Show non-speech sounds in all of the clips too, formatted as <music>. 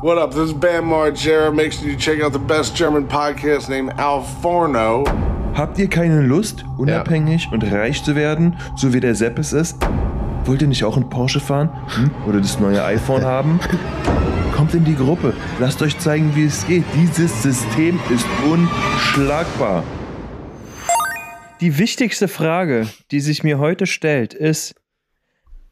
What up? This is Bam Margera. Make sure you check out the best German podcast named Al Forno. Habt ihr keine Lust, unabhängig und reich zu werden, so wie der Sepp es ist? Wollt ihr nicht auch einen Porsche fahren? Hm? Oder das neue iPhone haben? <laughs> Kommt in die Gruppe. Lasst euch zeigen, wie es geht. Dieses System ist unschlagbar. Die wichtigste Frage, die sich mir heute stellt, ist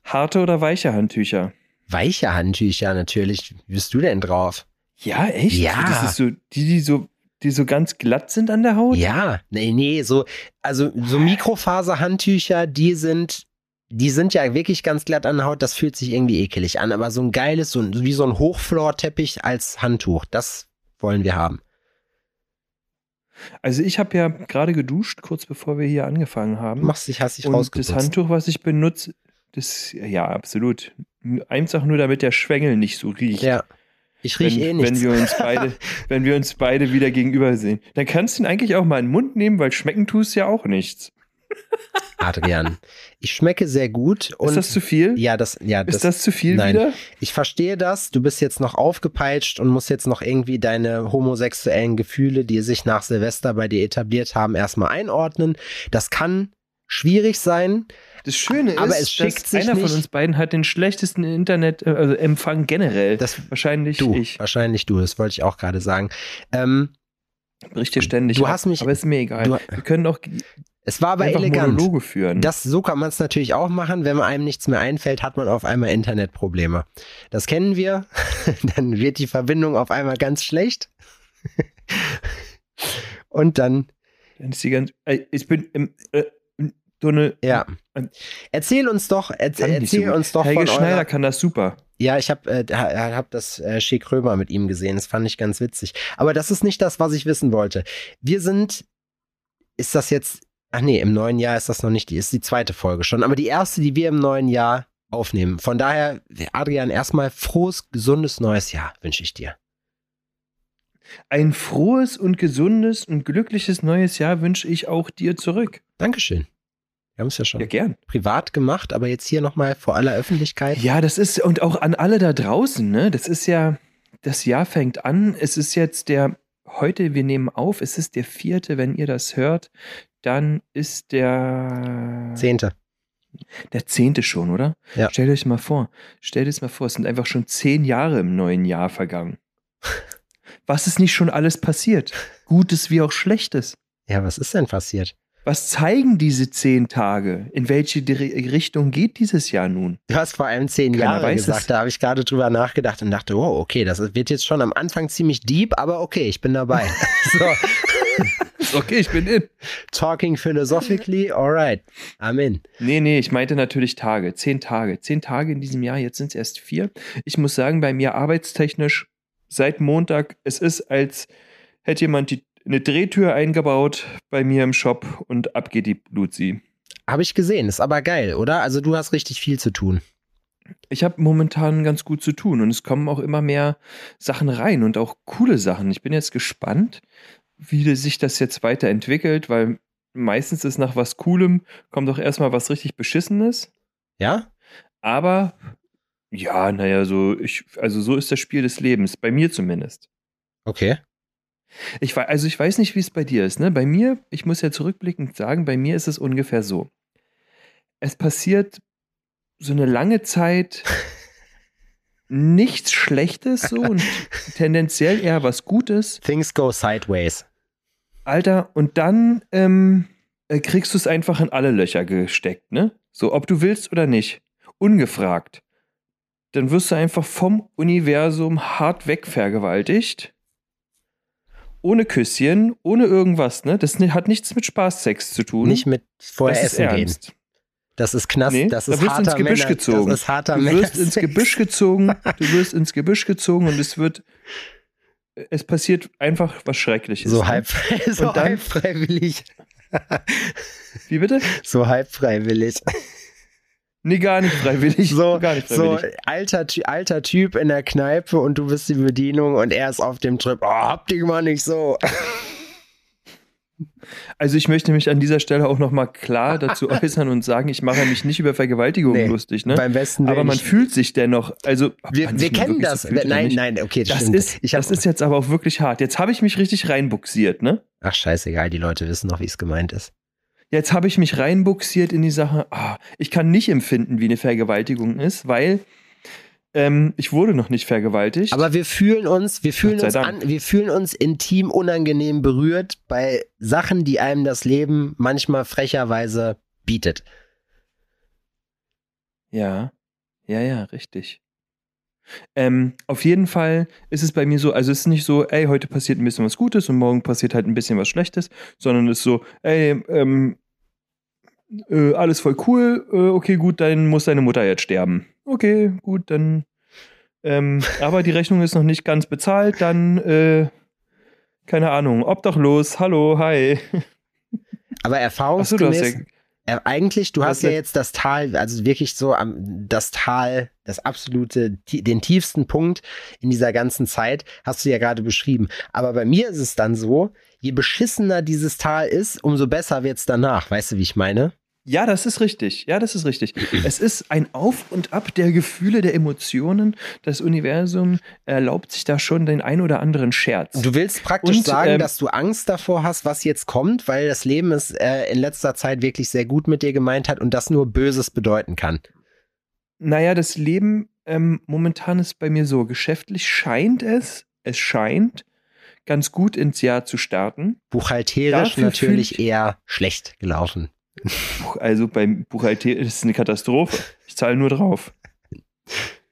harte oder weiche Handtücher? Weiche Handtücher natürlich. Wie bist du denn drauf? Ja, echt? Ja. Das ist so, die, die so, die so ganz glatt sind an der Haut? Ja, nee, nee, so, also so Mikrofaserhandtücher, die sind, die sind ja wirklich ganz glatt an der Haut, das fühlt sich irgendwie ekelig an, aber so ein geiles, so wie so ein Hochflorteppich als Handtuch, das wollen wir haben. Also ich habe ja gerade geduscht, kurz bevor wir hier angefangen haben. Machst dich, hast dich Und rausgeputzt. das Handtuch, was ich benutze, das, ja, absolut. Einfach nur, damit der Schwengel nicht so riecht. Ja. Ich Wenn, riech eh nichts. wenn wir uns <laughs> beide, wenn wir uns beide wieder gegenüber sehen. Dann kannst du ihn eigentlich auch mal in den Mund nehmen, weil schmecken tust ja auch nichts. <laughs> Adrian, ich schmecke sehr gut und ist das zu viel? ja, das, ja, ist das zu viel nein. wieder? Ich verstehe das. Du bist jetzt noch aufgepeitscht und musst jetzt noch irgendwie deine homosexuellen Gefühle, die sich nach Silvester bei dir etabliert haben, erstmal einordnen. Das kann schwierig sein. Das Schöne ist, Aber es schickt dass sich einer nicht- von uns beiden hat den schlechtesten Internet, äh, also Empfang generell. Das wahrscheinlich du, ich. wahrscheinlich du. Das wollte ich auch gerade sagen. Ähm, Bricht dir ständig. Du ab, hast mich- Aber ist mir egal. du- wir können auch es war aber elegant. Monologe führen. Das, so kann man es natürlich auch machen. Wenn einem nichts mehr einfällt, hat man auf einmal Internetprobleme. Das kennen wir. <laughs> dann wird die Verbindung auf einmal ganz schlecht. <laughs> Und dann, Dann ist die ganz, ich bin im, äh, eine. ja. Erzähl uns doch, erz, erzähl so uns doch Helge von Schneider eurer, kann das super. Ja, ich habe äh, ha- hab das äh, Schick Römer mit ihm gesehen. Das fand ich ganz witzig. Aber das ist nicht das, was ich wissen wollte. Wir sind, ist das jetzt, ach nee, im neuen Jahr ist das noch nicht, die ist die zweite Folge schon, aber die erste, die wir im neuen Jahr aufnehmen. Von daher, Adrian, erstmal frohes, gesundes neues Jahr wünsche ich dir. Ein frohes und gesundes und glückliches neues Jahr wünsche ich auch dir zurück. Dankeschön. Wir haben es ja schon Ja, gern. privat gemacht, aber jetzt hier nochmal vor aller Öffentlichkeit. Ja, das ist, und auch an alle da draußen, ne? Das ist ja, das Jahr fängt an. Es ist jetzt der, heute, wir nehmen auf, es ist der vierte, wenn ihr das hört, dann ist der. Zehnte. Der zehnte schon, oder? Ja. Stellt euch mal vor. Stellt euch mal vor, es sind einfach schon zehn Jahre im neuen Jahr vergangen. <laughs> Was ist nicht schon alles passiert? Gutes wie auch Schlechtes. Ja, was ist denn passiert? Was zeigen diese zehn Tage? In welche Richtung geht dieses Jahr nun? Du hast vor allem zehn Keiner Jahre gesagt, es. da habe ich gerade drüber nachgedacht und dachte, oh, okay, das wird jetzt schon am Anfang ziemlich deep, aber okay, ich bin dabei. <laughs> <laughs> so, <laughs> Okay, ich bin in. talking philosophically, alright, I'm in. Nee, nee, ich meinte natürlich Tage. Zehn Tage. Zehn Tage in diesem Jahr, jetzt sind es erst vier. Ich muss sagen, bei mir arbeitstechnisch seit Montag, es ist, als hätte jemand die, eine Drehtür eingebaut bei mir im Shop und ab geht die Luzi. Habe ich gesehen, ist aber geil, oder? Also du hast richtig viel zu tun. Ich habe momentan ganz gut zu tun und es kommen auch immer mehr Sachen rein und auch coole Sachen. Ich bin jetzt gespannt, wie sich das jetzt weiterentwickelt, weil meistens ist nach was Coolem kommt auch erstmal was richtig Beschissenes. Ja? Aber ja, naja, so, ich, also so ist das Spiel des Lebens, bei mir zumindest. Okay. Ich, wei- also ich weiß nicht, wie es bei dir ist. Ne? Bei mir, ich muss ja zurückblickend sagen, bei mir ist es ungefähr so. Es passiert so eine lange Zeit <laughs> nichts Schlechtes so und tendenziell eher was Gutes. Things go sideways. Alter, und dann ähm, äh, kriegst du es einfach in alle Löcher gesteckt, ne? So, ob du willst oder nicht. Ungefragt. Dann wirst du einfach vom Universum hart wegvergewaltigt. Ohne Küsschen, ohne irgendwas, ne? Das hat nichts mit Spaßsex zu tun. Nicht mit vorher das essen gehen. Das ist Knast, Nee, das da ist wirst du ins Gebüsch Männer, gezogen. Das ist harter Du wirst ins Gebüsch <laughs> gezogen, du wirst ins Gebüsch gezogen und es wird, es passiert einfach was Schreckliches. So ne? halb, so halb freiwillig. Wie bitte? So halb freiwillig. Nee, gar nicht freiwillig. So, gar nicht so freiwillig. alter, Ty- alter Typ in der Kneipe und du bist die Bedienung und er ist auf dem Trip. Oh, hab dich mal nicht so. <laughs> Also ich möchte mich an dieser Stelle auch nochmal klar dazu <laughs> äußern und sagen, ich mache mich nicht über Vergewaltigung Nee, lustig, ne? Beim besten Aber man fühlt sich dennoch, also wir, man wir mal kennen das. so nein, nein, okay, Das stimmt. ist, ich das ist jetzt aber auch wirklich hart. Jetzt habe ich mich richtig reinbuxiert, ne? ach scheißegal, die Leute wissen noch, wie es gemeint ist. Jetzt habe ich mich reinbuxiert in die Sache, ah, ich kann nicht empfinden, wie eine Vergewaltigung ist, weil ähm, ich wurde noch nicht vergewaltigt. Aber wir fühlen uns, wir fühlen uns an, wir fühlen uns intim unangenehm berührt bei Sachen, die einem das Leben manchmal frecherweise bietet. Ja, ja, ja, richtig. Ähm, auf jeden Fall ist es bei mir so, also es ist nicht so, ey, heute passiert ein bisschen was Gutes und morgen passiert halt ein bisschen was Schlechtes, sondern es ist so, ey, ähm, äh, alles voll cool, äh, okay, gut, dann muss deine Mutter jetzt sterben. Okay, gut, dann, ähm, <laughs> aber die Rechnung ist noch nicht ganz bezahlt, dann, äh, keine Ahnung, obdachlos, hallo, hi. Aber erfahrungsgemäß, ja, äh, eigentlich, du hast ja jetzt das Tal, also wirklich so am, das Tal, das absolute, den tiefsten Punkt in dieser ganzen Zeit, hast du ja gerade beschrieben. Aber bei mir ist es dann so, je beschissener dieses Tal ist, umso besser wird's danach. Weißt du, wie ich meine? Ja, das ist richtig. Ja, das ist richtig. Es ist ein Auf und Ab der Gefühle, der Emotionen. Das Universum erlaubt sich da schon den ein oder anderen Scherz. Du willst praktisch Und, sagen, ähm, dass du Angst davor hast, was jetzt kommt, weil das Leben es äh, in letzter Zeit wirklich sehr gut mit dir gemeint hat und das nur Böses bedeuten kann. naja, das Leben ähm, momentan ist bei mir so. Geschäftlich scheint es, es scheint, ganz gut ins Jahr zu starten. Buchhalterisch Dafür natürlich eher schlecht gelaufen. Also beim Buchhalter ist es eine Katastrophe. Ich zahle nur drauf.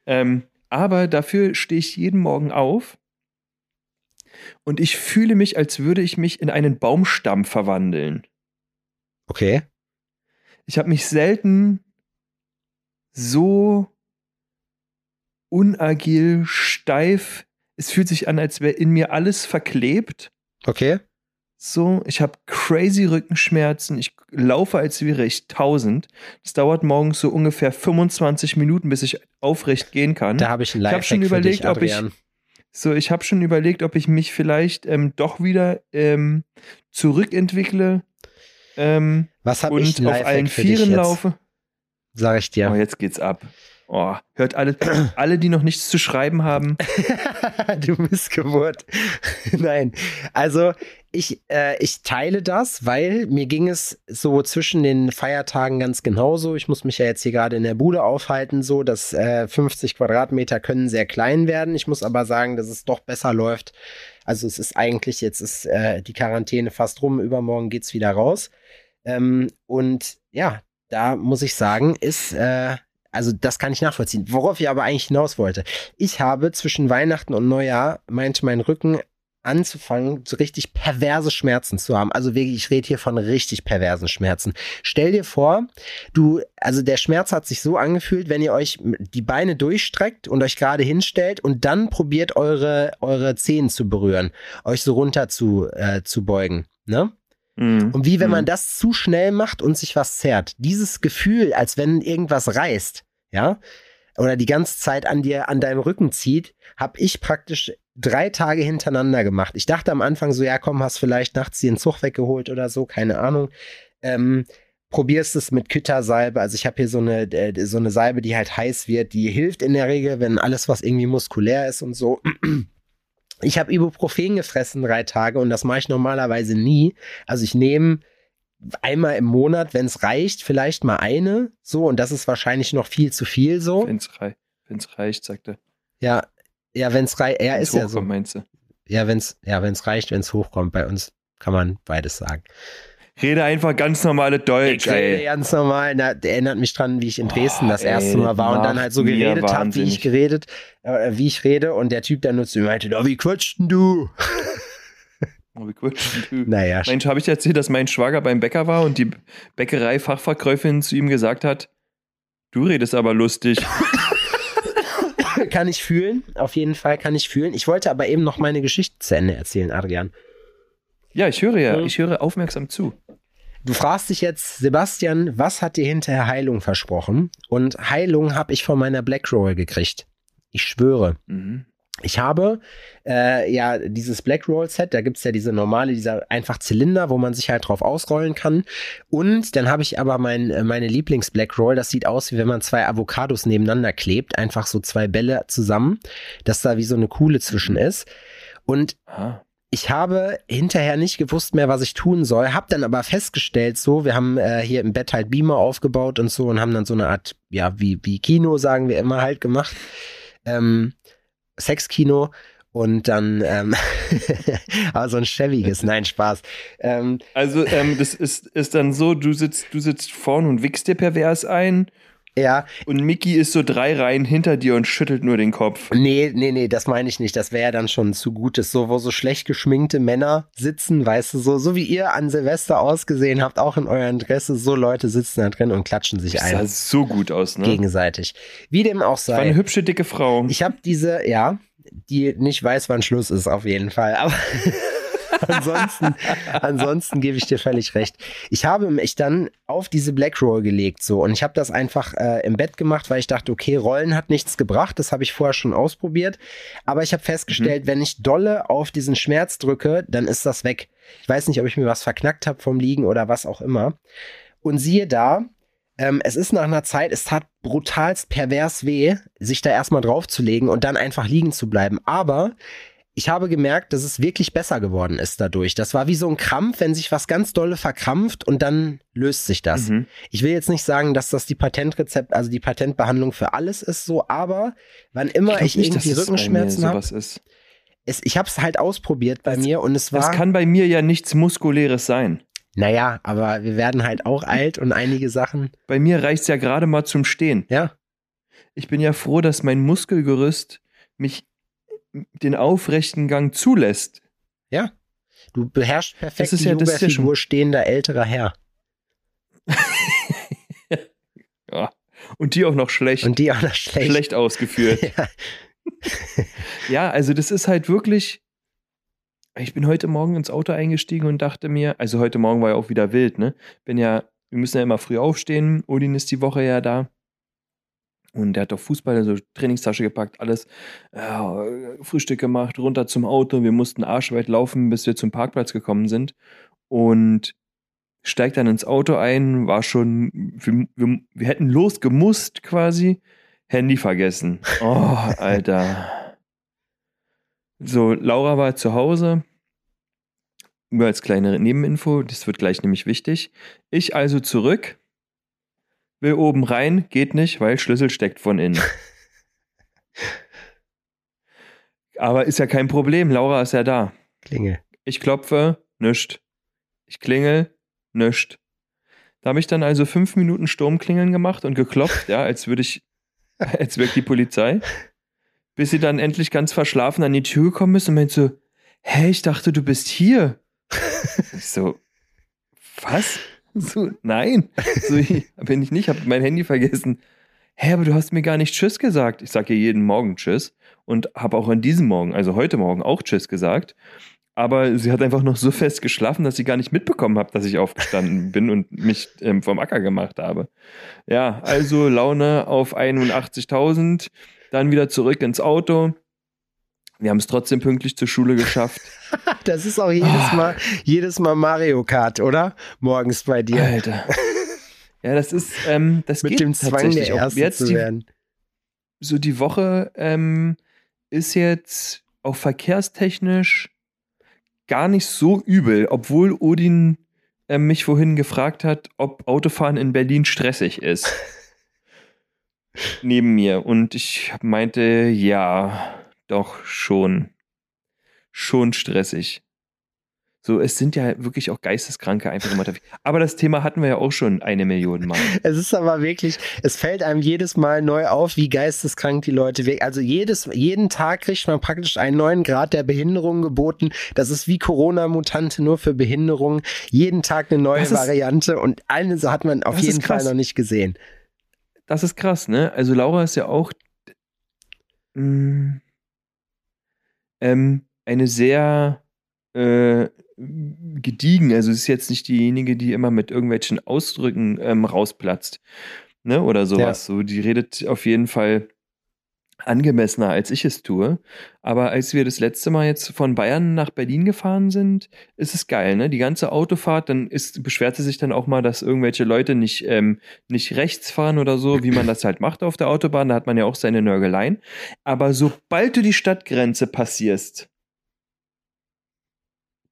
Ähm, aber dafür stehe ich jeden Morgen auf und ich fühle mich, als würde ich mich in einen Baumstamm verwandeln. Okay. Ich habe mich selten so unagil, steif. Es fühlt sich an, als wäre in mir alles verklebt. Okay. So, ich habe crazy Rückenschmerzen. Ich laufe, als wäre ich 1000. Es dauert morgens so ungefähr 25 Minuten, bis ich aufrecht gehen kann. Da habe ich einen Ich hab schon für überlegt, dich, ob ich-. So, ich habe schon überlegt, ob ich mich vielleicht ähm, doch wieder ähm, zurückentwickle ähm, Was ich und einen auf allen Vieren laufe. Sag ich dir. Oh, jetzt geht's ab. Oh, hört alle, alle, die noch nichts zu schreiben haben. <laughs> du Missgeburt. <laughs> Nein. Also ich, äh, ich teile das, weil mir ging es so zwischen den Feiertagen ganz genauso. Ich muss mich ja jetzt hier gerade in der Bude aufhalten, so dass äh, 50 Quadratmeter können sehr klein werden. Ich muss aber sagen, dass es doch besser läuft. Also es ist eigentlich, jetzt ist äh, die Quarantäne fast rum, übermorgen geht's wieder raus. Ähm, und ja, da muss ich sagen, ist, äh, also das kann ich nachvollziehen. Worauf ich aber eigentlich hinaus wollte. Ich habe zwischen Weihnachten und Neujahr meinte mein Rücken anzufangen, so richtig perverse Schmerzen zu haben. Also wirklich, ich rede hier von richtig perversen Schmerzen. Stell dir vor, du, also der Schmerz hat sich so angefühlt, wenn ihr euch die Beine durchstreckt und euch gerade hinstellt und dann probiert eure, eure Zehen zu berühren, euch so runter zu, äh, zu beugen, ne? Mhm. Und wie wenn man Mhm. das zu schnell macht und sich was zerrt. Dieses Gefühl, als wenn irgendwas reißt, ja, oder die ganze Zeit an dir, an deinem Rücken zieht, habe ich praktisch drei Tage hintereinander gemacht. Ich dachte am Anfang so, ja komm, hast vielleicht nachts dir einen Zug weggeholt oder so, keine Ahnung. Ähm, probierst es mit Küttersalbe. Also ich habe hier so eine, so eine Salbe, die halt heiß wird. Die hilft in der Regel, wenn alles, was irgendwie muskulär ist und so. Ich habe Ibuprofen gefressen drei Tage und das mache ich normalerweise nie. Also ich nehme einmal im Monat, wenn es reicht, vielleicht mal eine. So, und das ist wahrscheinlich noch viel zu viel so. Wenn's, rei wenn's reicht, sagt er. Ja, ja, wenn es reicht, ja, Wenn's ist ja hochkommt, so. meinst du? Ja, wenn es ja, wenn's reicht, wenn es hochkommt. Bei uns kann man beides sagen. Rede einfach ganz normale Deutsch, Ich rede ey. ganz normal, na, der erinnert mich dran, wie ich in Dresden Boah, das erste ey, Mal war und dann halt so geredet habe, wie ich geredet, äh, wie ich rede und der Typ dann nur zu mir meinte, na, wie quatscht denn du? <laughs> Oh, wie cool. Naja, Mensch, habe ich dir erzählt, dass mein Schwager beim Bäcker war und die Bäckerei-Fachverkäuferin zu ihm gesagt hat, du redest aber lustig. <laughs> <laughs> kann ich fühlen, auf jeden Fall kann ich fühlen. Ich wollte aber eben noch meine Geschichte zu Ende erzählen, Adrian. Ja, ich höre ja, Mhm. ich höre aufmerksam zu. Du fragst dich jetzt, Sebastian, was hat dir hinterher Heilung versprochen? Und Heilung habe ich von meiner Black Roll gekriegt. Ich schwöre. Mhm. Ich habe äh, ja dieses Black Roll Set, da gibt's ja diese normale, dieser einfach Zylinder, wo man sich halt drauf ausrollen kann. Und dann habe ich aber mein, äh, meine Lieblings Black Roll, das sieht aus, wie wenn man zwei Avocados nebeneinander klebt, einfach so zwei Bälle zusammen, dass da wie so eine Kuhle zwischen ist. Und Ah. Ich habe hinterher nicht gewusst mehr, was ich tun soll, hab dann aber festgestellt, so, wir haben äh, hier im Bett halt Beamer aufgebaut und so und haben dann so eine Art, ja, wie, wie Kino, sagen wir immer halt gemacht. Ähm, Sexkino und dann, ähm, <laughs> aber so ein schäbiges, nein, Spaß. Ähm, Also, ähm, das ist, ist dann so, du sitzt, du sitzt vorne und wickst dir pervers ein ja, und Mickey ist so drei Reihen hinter dir und schüttelt nur den Kopf. nee, nee, nee, das meine ich nicht. Das wäre ja dann schon zu gutes. So, wo so schlecht geschminkte Männer sitzen, weißt du, so, so wie ihr an Silvester ausgesehen habt, auch in euren Dresse, so Leute sitzen da drin und klatschen sich Das ein. sah so gut aus, ne? gegenseitig. Wie dem auch war eine sei. hübsche, dicke Frau. Ich habe diese, ja, die nicht weiß, wann Schluss ist, auf jeden Fall. Aber <laughs> ansonsten, ansonsten gebe ich dir völlig recht. Ich habe mich dann auf diese Black Roll gelegt so und ich habe das einfach äh, im Bett gemacht, weil ich dachte, okay, Rollen hat nichts gebracht. Das habe ich vorher schon ausprobiert. Aber ich habe festgestellt, wenn ich dolle auf diesen Schmerz drücke, dann ist das weg. Ich weiß nicht, ob ich mir was verknackt habe vom Liegen oder was auch immer. Und siehe da, ähm, es ist nach einer Zeit, es tat brutalst pervers weh, sich da erstmal draufzulegen und dann einfach liegen zu bleiben. Aber ich habe gemerkt, dass es wirklich besser geworden ist dadurch. Das war wie so ein Krampf, wenn sich was ganz dolle verkrampft und dann löst sich das. Mhm. Ich will jetzt nicht sagen, dass das die Patentrezept, also die Patentbehandlung für alles ist so, aber wann immer ich, glaub nicht, irgendwie es Rückenschmerzen habe, es, ich habe es halt ausprobiert bei Das- mir und es war, Das kann bei mir ja nichts Muskuläres sein. naja, aber wir werden halt auch alt und einige Sachen, Bei mir reicht's ja gerade mal zum Stehen. ja, Ich bin ja froh, dass mein Muskelgerüst mich den aufrechten Gang zulässt. Ja. Du beherrschst perfekt Das ist die ja- das ist ja schon- stehender älterer Herr. <laughs> Ja. Und die auch noch schlecht, Und die auch noch schlecht. schlecht ausgeführt. <laughs> Ja. <laughs> Ja, also das ist halt wirklich. Ich bin heute Morgen ins Auto eingestiegen und dachte mir, also heute Morgen war ja auch wieder wild, ne? Bin ja, wir müssen ja immer früh aufstehen. Odin ist die Woche ja da. Und der hat doch Fußball, also Trainingstasche gepackt, alles, ja, Frühstück gemacht, runter zum Auto. Wir mussten arschweit laufen, bis wir zum Parkplatz gekommen sind. Und steigt dann ins Auto ein, war schon, wir, wir, wir hätten losgemusst quasi, Handy vergessen. Oh, Alter. So, Laura war zu Hause. Nur als kleine Nebeninfo, das wird gleich nämlich wichtig. Ich also zurück, will oben rein, geht nicht, weil Schlüssel steckt von innen. <laughs> Aber ist ja kein Problem, Laura ist ja da. Klingel. Ich klopfe, nischt. Ich klingel, nischt. Da habe ich dann also fünf Minuten Sturmklingeln gemacht und geklopft, ja, als würde ich, <laughs> als ich die Polizei. Bis sie dann endlich ganz verschlafen an die Tür gekommen ist und meint so, hä, ich dachte, du bist hier. <laughs> Ich so, was? <laughs> So, nein. So, bin ich nicht, habe mein Handy vergessen. Hä, aber du hast mir gar nicht Tschüss gesagt. Ich sage ihr jeden Morgen Tschüss und habe auch an diesem Morgen, also heute Morgen, auch Tschüss gesagt. Aber sie hat einfach noch so fest geschlafen, dass sie gar nicht mitbekommen hat, dass ich aufgestanden <laughs> bin und mich ähm, vom Acker gemacht habe. Ja, also Laune auf 81.000, dann wieder zurück ins Auto. Wir haben es trotzdem pünktlich zur Schule geschafft. <laughs> Das ist auch jedes Ah. Mal, jedes Mal Mario Kart, oder? Morgens bei dir. Alter. Ja, das ist, ähm, das Mit geht dem Zwang, der tatsächlich auch. Erste Jetzt zu die, werden. so die Woche ähm, ist jetzt auch verkehrstechnisch gar nicht so übel, obwohl Odin äh, mich vorhin gefragt hat, ob Autofahren in Berlin stressig ist. <laughs> Neben mir. Und ich meinte, ja, doch schon. Schon stressig. So, es sind ja wirklich auch Geisteskranke einfach immer unterwegs. Aber das Thema hatten wir ja auch schon eine Million Mal. <laughs> Es ist aber wirklich, es fällt einem jedes Mal neu auf, wie geisteskrank die Leute wirken. Also jedes, jeden Tag kriegt man praktisch einen neuen Grad der Behinderung geboten. Das ist wie Corona-Mutante nur für Behinderung. Jeden Tag eine neue ist- Variante und eine so hat man auf jeden Fall noch nicht gesehen. das ist krass, ne? Also Laura ist ja auch mh, ähm, eine sehr äh, gediegen. Also ist jetzt nicht diejenige, die immer mit irgendwelchen Ausdrücken ähm, rausplatzt, ne? Oder sowas. So, die redet auf jeden Fall angemessener, als ich es tue. Aber als wir das letzte Mal jetzt von Bayern nach Berlin gefahren sind, ist es geil, ne? Die ganze Autofahrt, dann ist, beschwerte sich dann auch mal, dass irgendwelche Leute nicht, ähm, nicht rechts fahren oder so, wie man das halt macht auf der Autobahn. Da hat man ja auch seine Nörgeleien. Aber sobald du die Stadtgrenze passierst,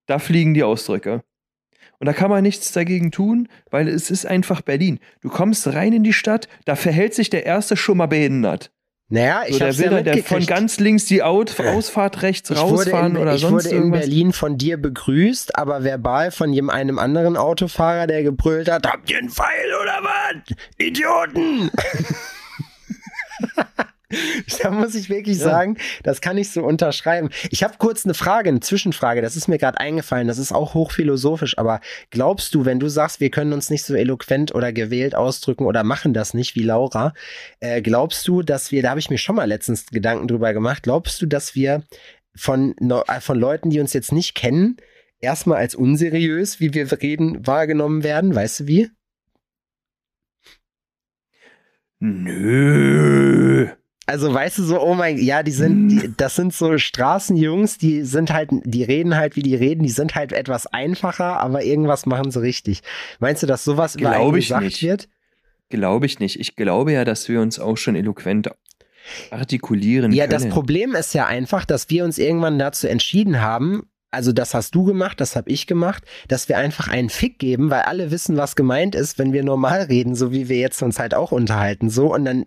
da fliegen die Ausdrücke. Und da kann man nichts dagegen tun, weil es ist einfach Berlin. Du kommst rein in die Stadt, da verhält sich der Erste schon mal behindert. Naja, ich so, will ja der von ganz links die Out Ausfahrt rechts ich rausfahren in, oder ich sonst wurde in irgendwas. Berlin von dir begrüßt, aber verbal von jedem einem anderen Autofahrer, der gebrüllt hat, habt ihr einen Pfeil oder was? Idioten! <laughs> <laughs> Da muss ich wirklich Ja. sagen, das kann ich so unterschreiben. Ich habe kurz eine Frage, eine Zwischenfrage, das ist mir gerade eingefallen, das ist auch hochphilosophisch, aber glaubst du, wenn du sagst, wir können uns nicht so eloquent oder gewählt ausdrücken oder machen das nicht wie Laura, äh, glaubst du, dass wir, da habe ich mir schon mal letztens Gedanken drüber gemacht, glaubst du, dass wir von, äh, von Leuten, die uns jetzt nicht kennen, erstmal als unseriös, wie wir reden, wahrgenommen werden? Weißt du wie? Nö. Also weißt du so, oh mein, ja, die sind, die, das sind so Straßenjungs, die sind halt, die reden halt, wie die reden, die sind halt etwas einfacher, aber irgendwas machen sie richtig. Meinst du, dass sowas über Glaub einen ich gesagt nicht. wird? Glaube ich nicht. Ich glaube ja, dass wir uns auch schon eloquent artikulieren Ja, können. das Problem ist ja einfach, dass wir uns irgendwann dazu entschieden haben, also das hast du gemacht, das habe ich gemacht, dass wir einfach einen Fick geben, weil alle wissen, was gemeint ist, wenn wir normal reden, so wie wir jetzt uns halt auch unterhalten, so und dann,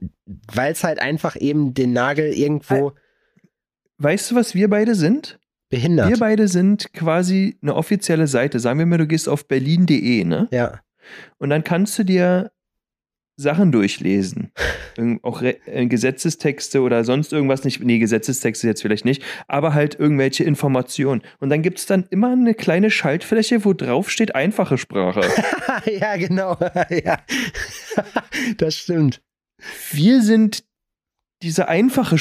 weil es halt einfach eben den Nagel irgendwo Weißt du, was wir beide sind? behindert. Wir beide sind quasi eine offizielle Seite. Sagen wir mal, du gehst auf berlin.de, ne? ja. Und dann kannst du dir Sachen durchlesen. <laughs> Auch Re äh, Gesetzestexte oder sonst irgendwas nicht. Nee, Gesetzestexte jetzt vielleicht nicht, aber halt irgendwelche Informationen. Und dann gibt es dann immer eine kleine Schaltfläche, wo drauf steht einfache Sprache. <laughs> ja, genau. <laughs> ja. das stimmt. Wir sind diese einfache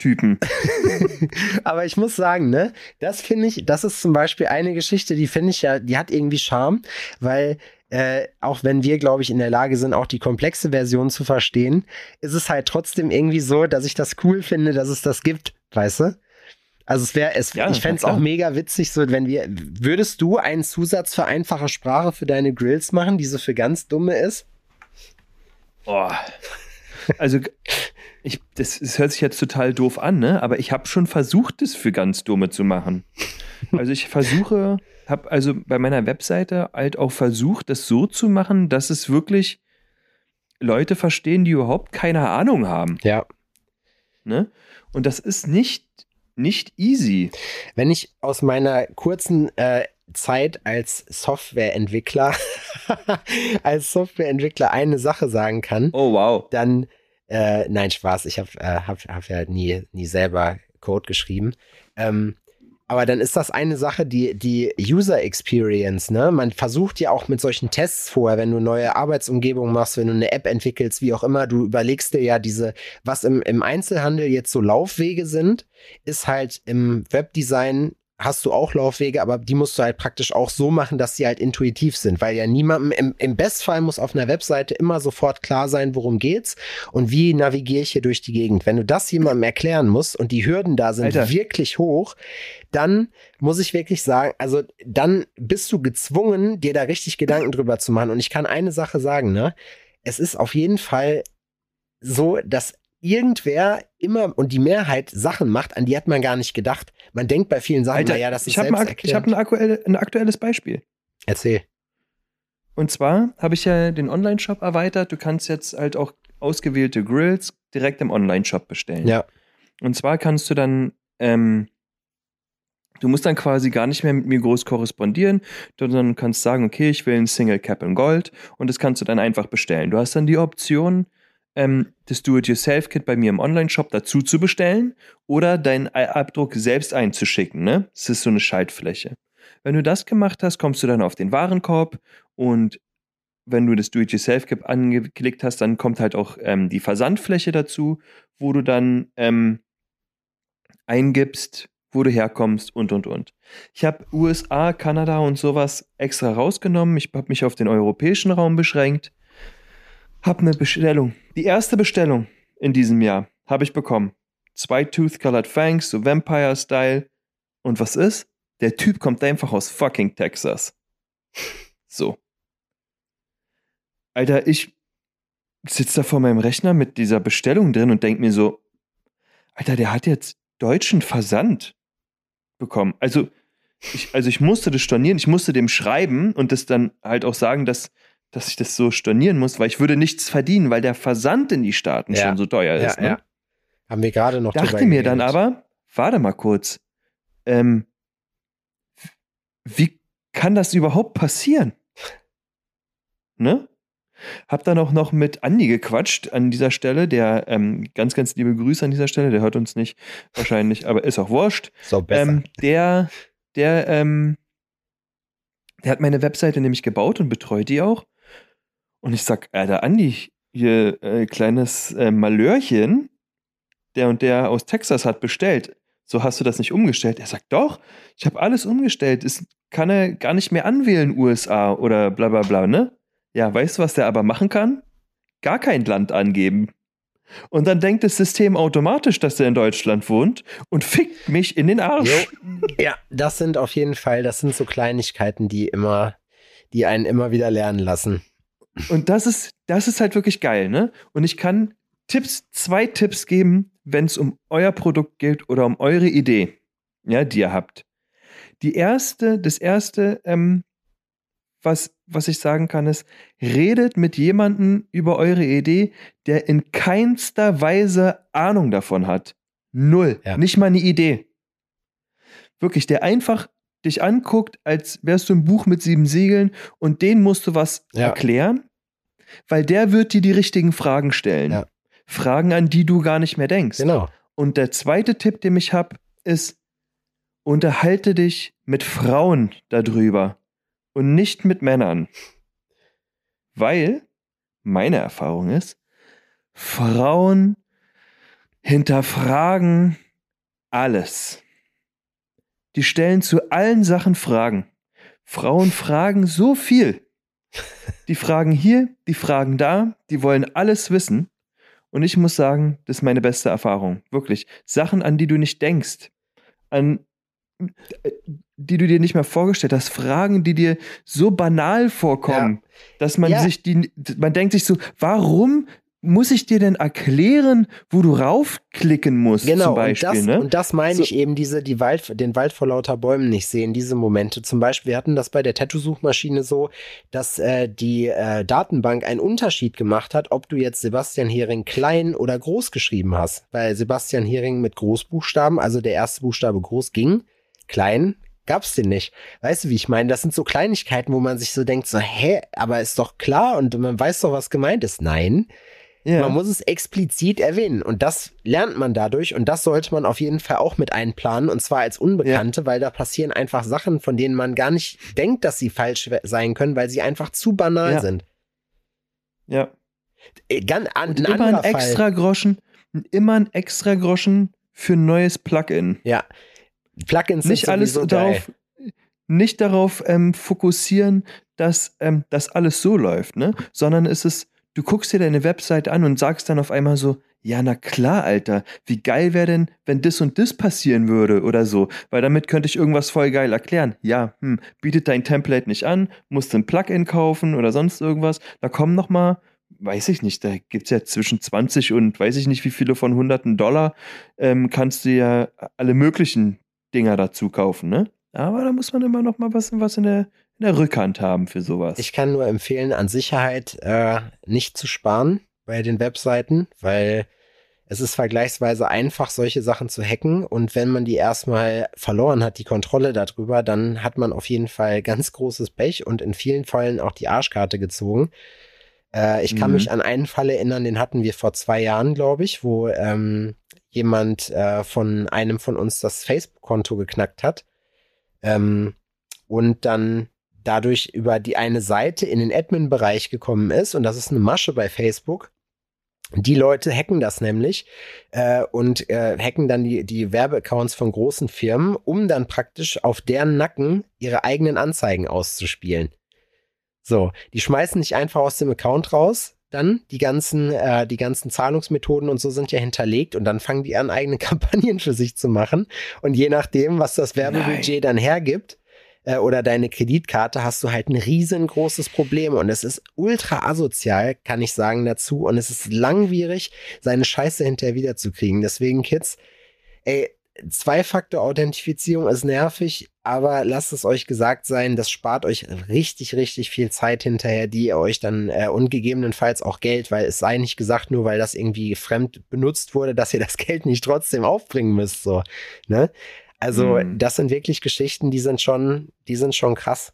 Sprache-Typen. <laughs> Aber ich muss sagen, ne, das finde ich, das ist zum Beispiel eine Geschichte, die finde ich ja, die hat irgendwie Charme, weil äh, auch wenn wir, glaube ich, in der Lage sind, auch die komplexe Version zu verstehen, ist es halt trotzdem irgendwie so, dass ich das cool finde, dass es das gibt, weißt du? Also es wäre, es, Ja, ich fände es auch mega witzig, so wenn wir, würdest du einen Zusatz für einfache Sprache für deine Grills machen, die so für ganz dumme ist? Boah. Also, ich, das, das hört sich jetzt total doof an, ne? Aber ich habe schon versucht, das für ganz Dumme zu machen. Also ich versuche, habe also bei meiner Webseite halt auch versucht, das so zu machen, dass es wirklich Leute verstehen, die überhaupt keine Ahnung haben. Ja. Ne? Und das ist nicht, nicht easy. Wenn ich aus meiner kurzen äh, Zeit als Softwareentwickler, <laughs> als Softwareentwickler eine Sache sagen kann, Oh wow. dann, äh, nein, Spaß, ich habe äh, hab, hab ja nie, nie selber Code geschrieben. Ähm, aber dann ist das eine Sache, die, die User Experience, ne? Man versucht ja auch mit solchen Tests vorher, wenn du neue Arbeitsumgebungen machst, wenn du eine App entwickelst, wie auch immer, du überlegst dir ja diese, was im, im Einzelhandel jetzt so Laufwege sind, ist halt im Webdesign hast du auch Laufwege, aber die musst du halt praktisch auch so machen, dass sie halt intuitiv sind, weil ja niemandem, im, im Bestfall muss auf einer Webseite immer sofort klar sein, worum geht's und wie navigiere ich hier durch die Gegend. Wenn du das jemandem erklären musst und die Hürden da sind Alter. wirklich hoch, dann muss ich wirklich sagen, also dann bist du gezwungen, dir da richtig Gedanken drüber zu machen. Und ich kann eine Sache sagen, ne? Es ist auf jeden Fall so, dass irgendwer immer und die Mehrheit Sachen macht, an die hat man gar nicht gedacht. Man denkt bei vielen Sachen, Alter, naja, das ist ich habe ein, selbst ak- ich hab ein, aktuelle, ein aktuelles Beispiel. Erzähl. Und zwar habe ich ja den Online-Shop erweitert. Du kannst jetzt halt auch ausgewählte Grills direkt im Online-Shop bestellen. Ja. Und zwar kannst du dann, ähm, du musst dann quasi gar nicht mehr mit mir groß korrespondieren, sondern kannst sagen, okay, ich will ein Single Cap in Gold und das kannst du dann einfach bestellen. Du hast dann die Option, ähm, das Do-it-yourself-Kit bei mir im Online-Shop dazu zu bestellen oder deinen Abdruck selbst einzuschicken. Ne? Das ist so eine Schaltfläche. Wenn du das gemacht hast, kommst du dann auf den Warenkorb und wenn du das Do-it-yourself-Kit angeklickt hast, dann kommt halt auch ähm, die Versandfläche dazu, wo du dann ähm, eingibst, wo du herkommst und und und. Ich habe USA, Kanada und sowas extra rausgenommen. Ich habe mich auf den europäischen Raum beschränkt. Hab eine Bestellung. Die erste Bestellung in diesem Jahr Habe ich bekommen. Zwei Tooth-Colored Fangs, so Vampire-Style. Und was ist? Der Typ kommt einfach aus fucking Texas. So. Alter, ich sitze da vor meinem Rechner mit dieser Bestellung drin und denke mir so, Alter, der hat jetzt deutschen Versand bekommen. Also ich, also ich musste das stornieren, ich musste dem schreiben und das dann halt auch sagen, dass, dass ich das so stornieren muss, weil ich würde nichts verdienen, weil der Versand in die Staaten Ja. schon so teuer ist. Ja, ne? ja. Haben wir gerade noch Dachte mir dann aber, warte mal kurz, ähm, wie kann das überhaupt passieren? Ne? Hab dann auch noch mit Andi gequatscht an dieser Stelle, der ähm, ganz, ganz liebe Grüße an dieser Stelle, der hört uns nicht wahrscheinlich, aber ist auch wurscht. So besser. Ähm, der, der, ähm, der hat meine Webseite nämlich gebaut und betreut die auch. Und ich sag, Alter, Andi, hier äh, kleines äh, Malörchen, der und der aus Texas hat bestellt. So hast du das nicht umgestellt. Er sagt, doch, ich habe alles umgestellt. Es kann er gar nicht mehr anwählen, USA oder bla bla bla, ne? Ja, weißt du, was der aber machen kann? Gar kein Land angeben. Und dann denkt das System automatisch, dass er in Deutschland wohnt und fickt mich in den Arsch. ja, das sind auf jeden Fall, das sind so Kleinigkeiten, die immer, die einen immer wieder lernen lassen. Und das ist, das ist halt wirklich geil, ne? Und ich kann Tipps, zwei Tipps geben, wenn es um euer Produkt geht oder um eure Idee, ja, die ihr habt. Die erste, das erste, ähm, was, was ich sagen kann, ist, redet mit jemandem über eure Idee, der in keinster Weise Ahnung davon hat. Null. Ja. Nicht mal eine Idee. Wirklich, der einfach dich anguckt, als wärst du ein Buch mit sieben Siegeln und den musst du was Ja. erklären, weil der wird dir die richtigen Fragen stellen. Ja. Fragen, an die du gar nicht mehr denkst. Genau. Und der zweite Tipp, den ich habe, ist, unterhalte dich mit Frauen darüber und nicht mit Männern. Weil meine Erfahrung ist, Frauen hinterfragen alles. Die stellen zu allen Sachen Fragen. Frauen fragen so viel. Die fragen hier, die fragen da, die wollen alles wissen. Und ich muss sagen, das ist meine beste Erfahrung. Wirklich. Sachen, an die du nicht denkst, an die du dir nicht mehr vorgestellt hast, Fragen, die dir so banal vorkommen, dass man Ja. sich die, man denkt sich so, warum muss ich dir denn erklären, wo du raufklicken musst, Genau, zum Beispiel, und das, ne? und das meine So- ich eben, diese, die Wald, den Wald vor lauter Bäumen nicht sehen, diese Momente. Zum Beispiel, wir hatten das bei der Tattoo-Suchmaschine so, dass äh, die äh, Datenbank einen Unterschied gemacht hat, ob du jetzt Sebastian Hering klein oder groß geschrieben hast. Weil Sebastian Hering mit Großbuchstaben, also der erste Buchstabe groß ging, klein gab's den nicht. Weißt du, wie ich meine? Das sind so Kleinigkeiten, wo man sich so denkt, so, hä, aber ist doch klar und man weiß doch, was gemeint ist. Nein, ja. man muss es explizit erwähnen und das lernt man dadurch und das sollte man auf jeden Fall auch mit einplanen und zwar als Unbekannte, weil da passieren einfach Sachen, von denen man gar nicht denkt, dass sie falsch sein können, weil sie einfach zu banal Ja. sind. ja. Äh, Ganz an, ein immer ein anderer Fall. extra Groschen, immer ein extra Groschen für ein neues Plugin. Ja. Plugins nicht sind alles sowieso geil. darauf, nicht darauf ähm, fokussieren, dass ähm, das alles so läuft, ne? Sondern es ist, du guckst dir deine Website an und sagst dann auf einmal so, ja, na klar, Alter, wie geil wäre denn, wenn das und das passieren würde oder so, weil damit könnte ich irgendwas voll geil erklären. Ja, hm, bietet dein Template nicht an, musst ein Plugin kaufen oder sonst irgendwas. Da kommen noch mal, weiß ich nicht, da gibt's ja zwischen 20 und weiß ich nicht wie viele von hunderten Dollar, ähm, kannst du ja alle möglichen Dinger dazu kaufen, ne? Aber da muss man immer noch mal was, was in, der, in der Rückhand haben für sowas. Ich kann nur empfehlen, an Sicherheit äh, nicht zu sparen bei den Webseiten, weil es ist vergleichsweise einfach, solche Sachen zu hacken. Und wenn man die erstmal verloren hat, die Kontrolle darüber, dann hat man auf jeden Fall ganz großes Pech und in vielen Fällen auch die Arschkarte gezogen. Äh, ich kann Mhm. mich an einen Fall erinnern, den hatten wir vor zwei Jahren, glaube ich, wo ähm, jemand äh, von einem von uns das Facebook-Konto geknackt hat. Ähm, und dann dadurch über die eine Seite in den Admin-Bereich gekommen ist. Und das ist eine Masche bei Facebook. Die Leute hacken das nämlich äh, und äh, hacken dann die, die Werbeaccounts von großen Firmen, um dann praktisch auf deren Nacken ihre eigenen Anzeigen auszuspielen. So, die schmeißen nicht einfach aus dem Account raus, dann die ganzen, äh, die ganzen Zahlungsmethoden und so sind ja hinterlegt und dann fangen die an, eigene <laughs> Kampagnen für sich zu machen. Und je nachdem, was das Werbebudget dann hergibt, äh, oder deine Kreditkarte, hast du halt ein riesengroßes Problem. Und es ist ultra asozial, kann ich sagen dazu. Und es ist langwierig, seine Scheiße hinterher wiederzukriegen. Deswegen, Kids, ey, Zwei-Faktor-Authentifizierung ist nervig, aber lasst es euch gesagt sein, das spart euch richtig, richtig viel Zeit hinterher, die ihr euch dann äh, und gegebenenfalls auch Geld, weil es sei nicht gesagt, nur weil das irgendwie fremd benutzt wurde, dass ihr das <laughs> Geld nicht trotzdem aufbringen müsst, so, ne? Also, mhm. das sind wirklich Geschichten, die sind schon, die sind schon krass.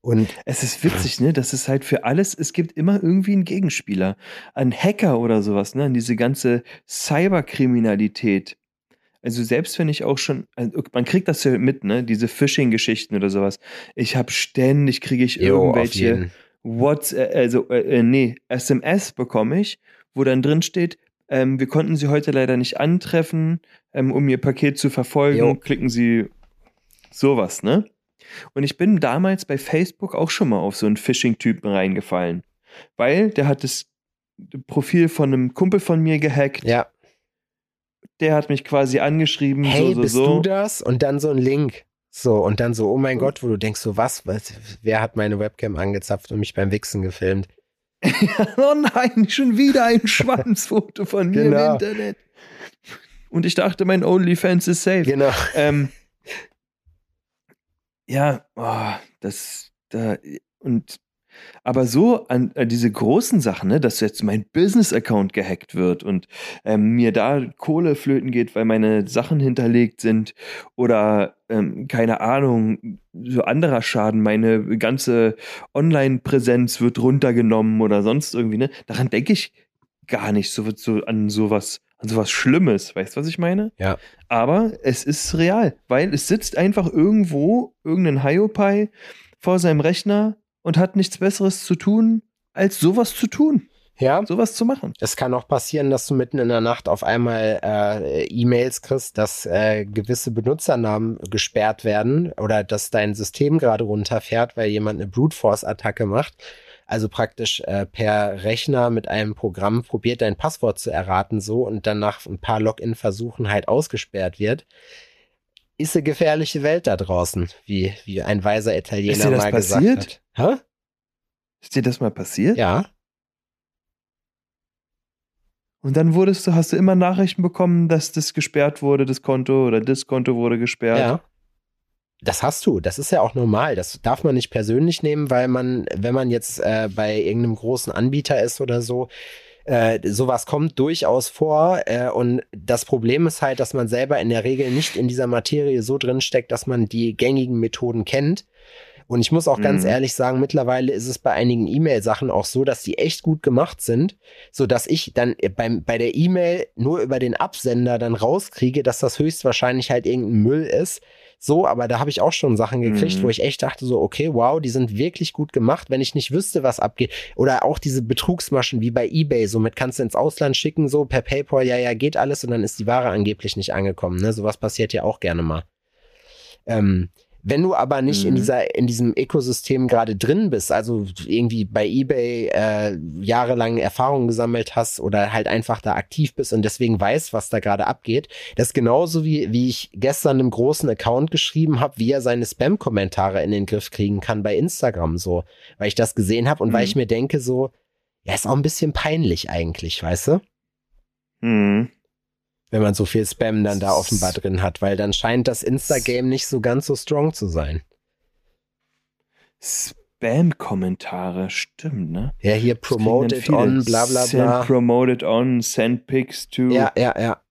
Und es ist witzig, ne? Das ist halt für alles, es gibt immer irgendwie einen Gegenspieler. Ein Hacker oder sowas, ne? An diese ganze Cyberkriminalität also selbst wenn ich auch schon, also man kriegt das ja mit, ne, diese Phishing-Geschichten oder sowas. Ich habe ständig, kriege ich jo, irgendwelche WhatsApp, also äh, äh nee, SMS bekomme ich, wo dann drin steht, ähm, wir konnten Sie heute leider nicht antreffen, ähm, um Ihr Paket zu verfolgen. Jo. Klicken Sie sowas, ne? Und ich bin damals bei Facebook auch schon mal auf so einen Phishing-Typen reingefallen, weil der hat das Profil von einem Kumpel von mir gehackt. Ja der hat mich quasi angeschrieben. Hey, so, so, bist so. du das? Und dann so ein Link. So, und dann so, oh mein Gott, wo du denkst, so was, was wer hat meine Webcam angezapft und mich beim Wichsen gefilmt? <laughs> oh nein, schon wieder ein <laughs> Schwanzfoto von mir genau. im Internet. Und ich dachte, mein OnlyFans ist safe. Genau. Ähm, ja, oh, das, da, und aber so an, an diese großen Sachen, ne, dass jetzt mein Business-Account gehackt wird und ähm, mir da Kohle flöten geht, weil meine Sachen hinterlegt sind oder ähm, keine Ahnung, so anderer Schaden, meine ganze Online-Präsenz wird runtergenommen oder sonst irgendwie, ne? Daran denke ich gar nicht so, so an sowas, an sowas Schlimmes. Weißt du, was ich meine? Ja. Aber es ist real, weil es sitzt einfach irgendwo irgendein Hiopai vor seinem Rechner und hat nichts Besseres zu tun, als sowas zu tun. Ja. Sowas zu machen. Es kann auch passieren, dass du mitten in der Nacht auf einmal äh, E-Mails kriegst, dass äh, gewisse Benutzernamen gesperrt werden oder dass dein System gerade runterfährt, weil jemand eine Brute Force Attacke macht. Also praktisch äh, per Rechner mit einem Programm probiert, dein Passwort zu erraten so und dann nach ein paar Login-Versuchen halt ausgesperrt wird ist eine gefährliche Welt da draußen, wie, wie ein weiser Italiener mal passiert? gesagt hat. Hä? Ist dir das mal passiert? Ja. Und dann wurdest du, hast du immer Nachrichten bekommen, dass das gesperrt wurde, das Konto oder das Konto wurde gesperrt. Ja. Das hast du. Das ist ja auch normal. Das darf man nicht persönlich nehmen, weil man, wenn man jetzt äh, bei irgendeinem großen Anbieter ist oder so, äh, sowas kommt durchaus vor. Äh, und das Problem ist halt, dass man selber in der Regel nicht in dieser Materie so drin steckt, dass man die gängigen Methoden kennt. Und ich muss auch mhm. ganz ehrlich sagen, mittlerweile ist es bei einigen E-Mail-Sachen auch so, dass die echt gut gemacht sind, so dass ich dann beim, bei der E-Mail nur über den Absender dann rauskriege, dass das höchstwahrscheinlich halt irgendein Müll ist, so, aber da habe ich auch schon Sachen gekriegt, mhm. wo ich echt dachte so, okay, wow, die sind wirklich gut gemacht, wenn ich nicht wüsste, was abgeht. Oder auch diese Betrugsmaschen wie bei eBay, somit kannst du ins Ausland schicken, so per PayPal, ja, ja, geht alles und dann ist die Ware angeblich nicht angekommen. Ne? Sowas passiert ja auch gerne mal. Ähm, wenn du aber nicht mhm. in dieser, in diesem Ökosystem gerade drin bist, also irgendwie bei eBay äh, jahrelang Erfahrung gesammelt hast oder halt einfach da aktiv bist und deswegen weißt, was da gerade abgeht, das ist genauso wie, wie ich gestern einem großen Account geschrieben habe, wie er seine Spam-Kommentare in den Griff kriegen kann bei Instagram, so, weil ich das gesehen habe und mhm. weil ich mir denke, so, ja, ist auch ein bisschen peinlich eigentlich, weißt du? Mhm wenn man so viel Spam dann da offenbar drin hat, weil dann scheint das Instagame nicht so ganz so strong zu sein. Spam-Kommentare, stimmt, ne? Ja, hier promoted on, bla bla bla. Send promoted on, send pics to. Ja, ja, ja.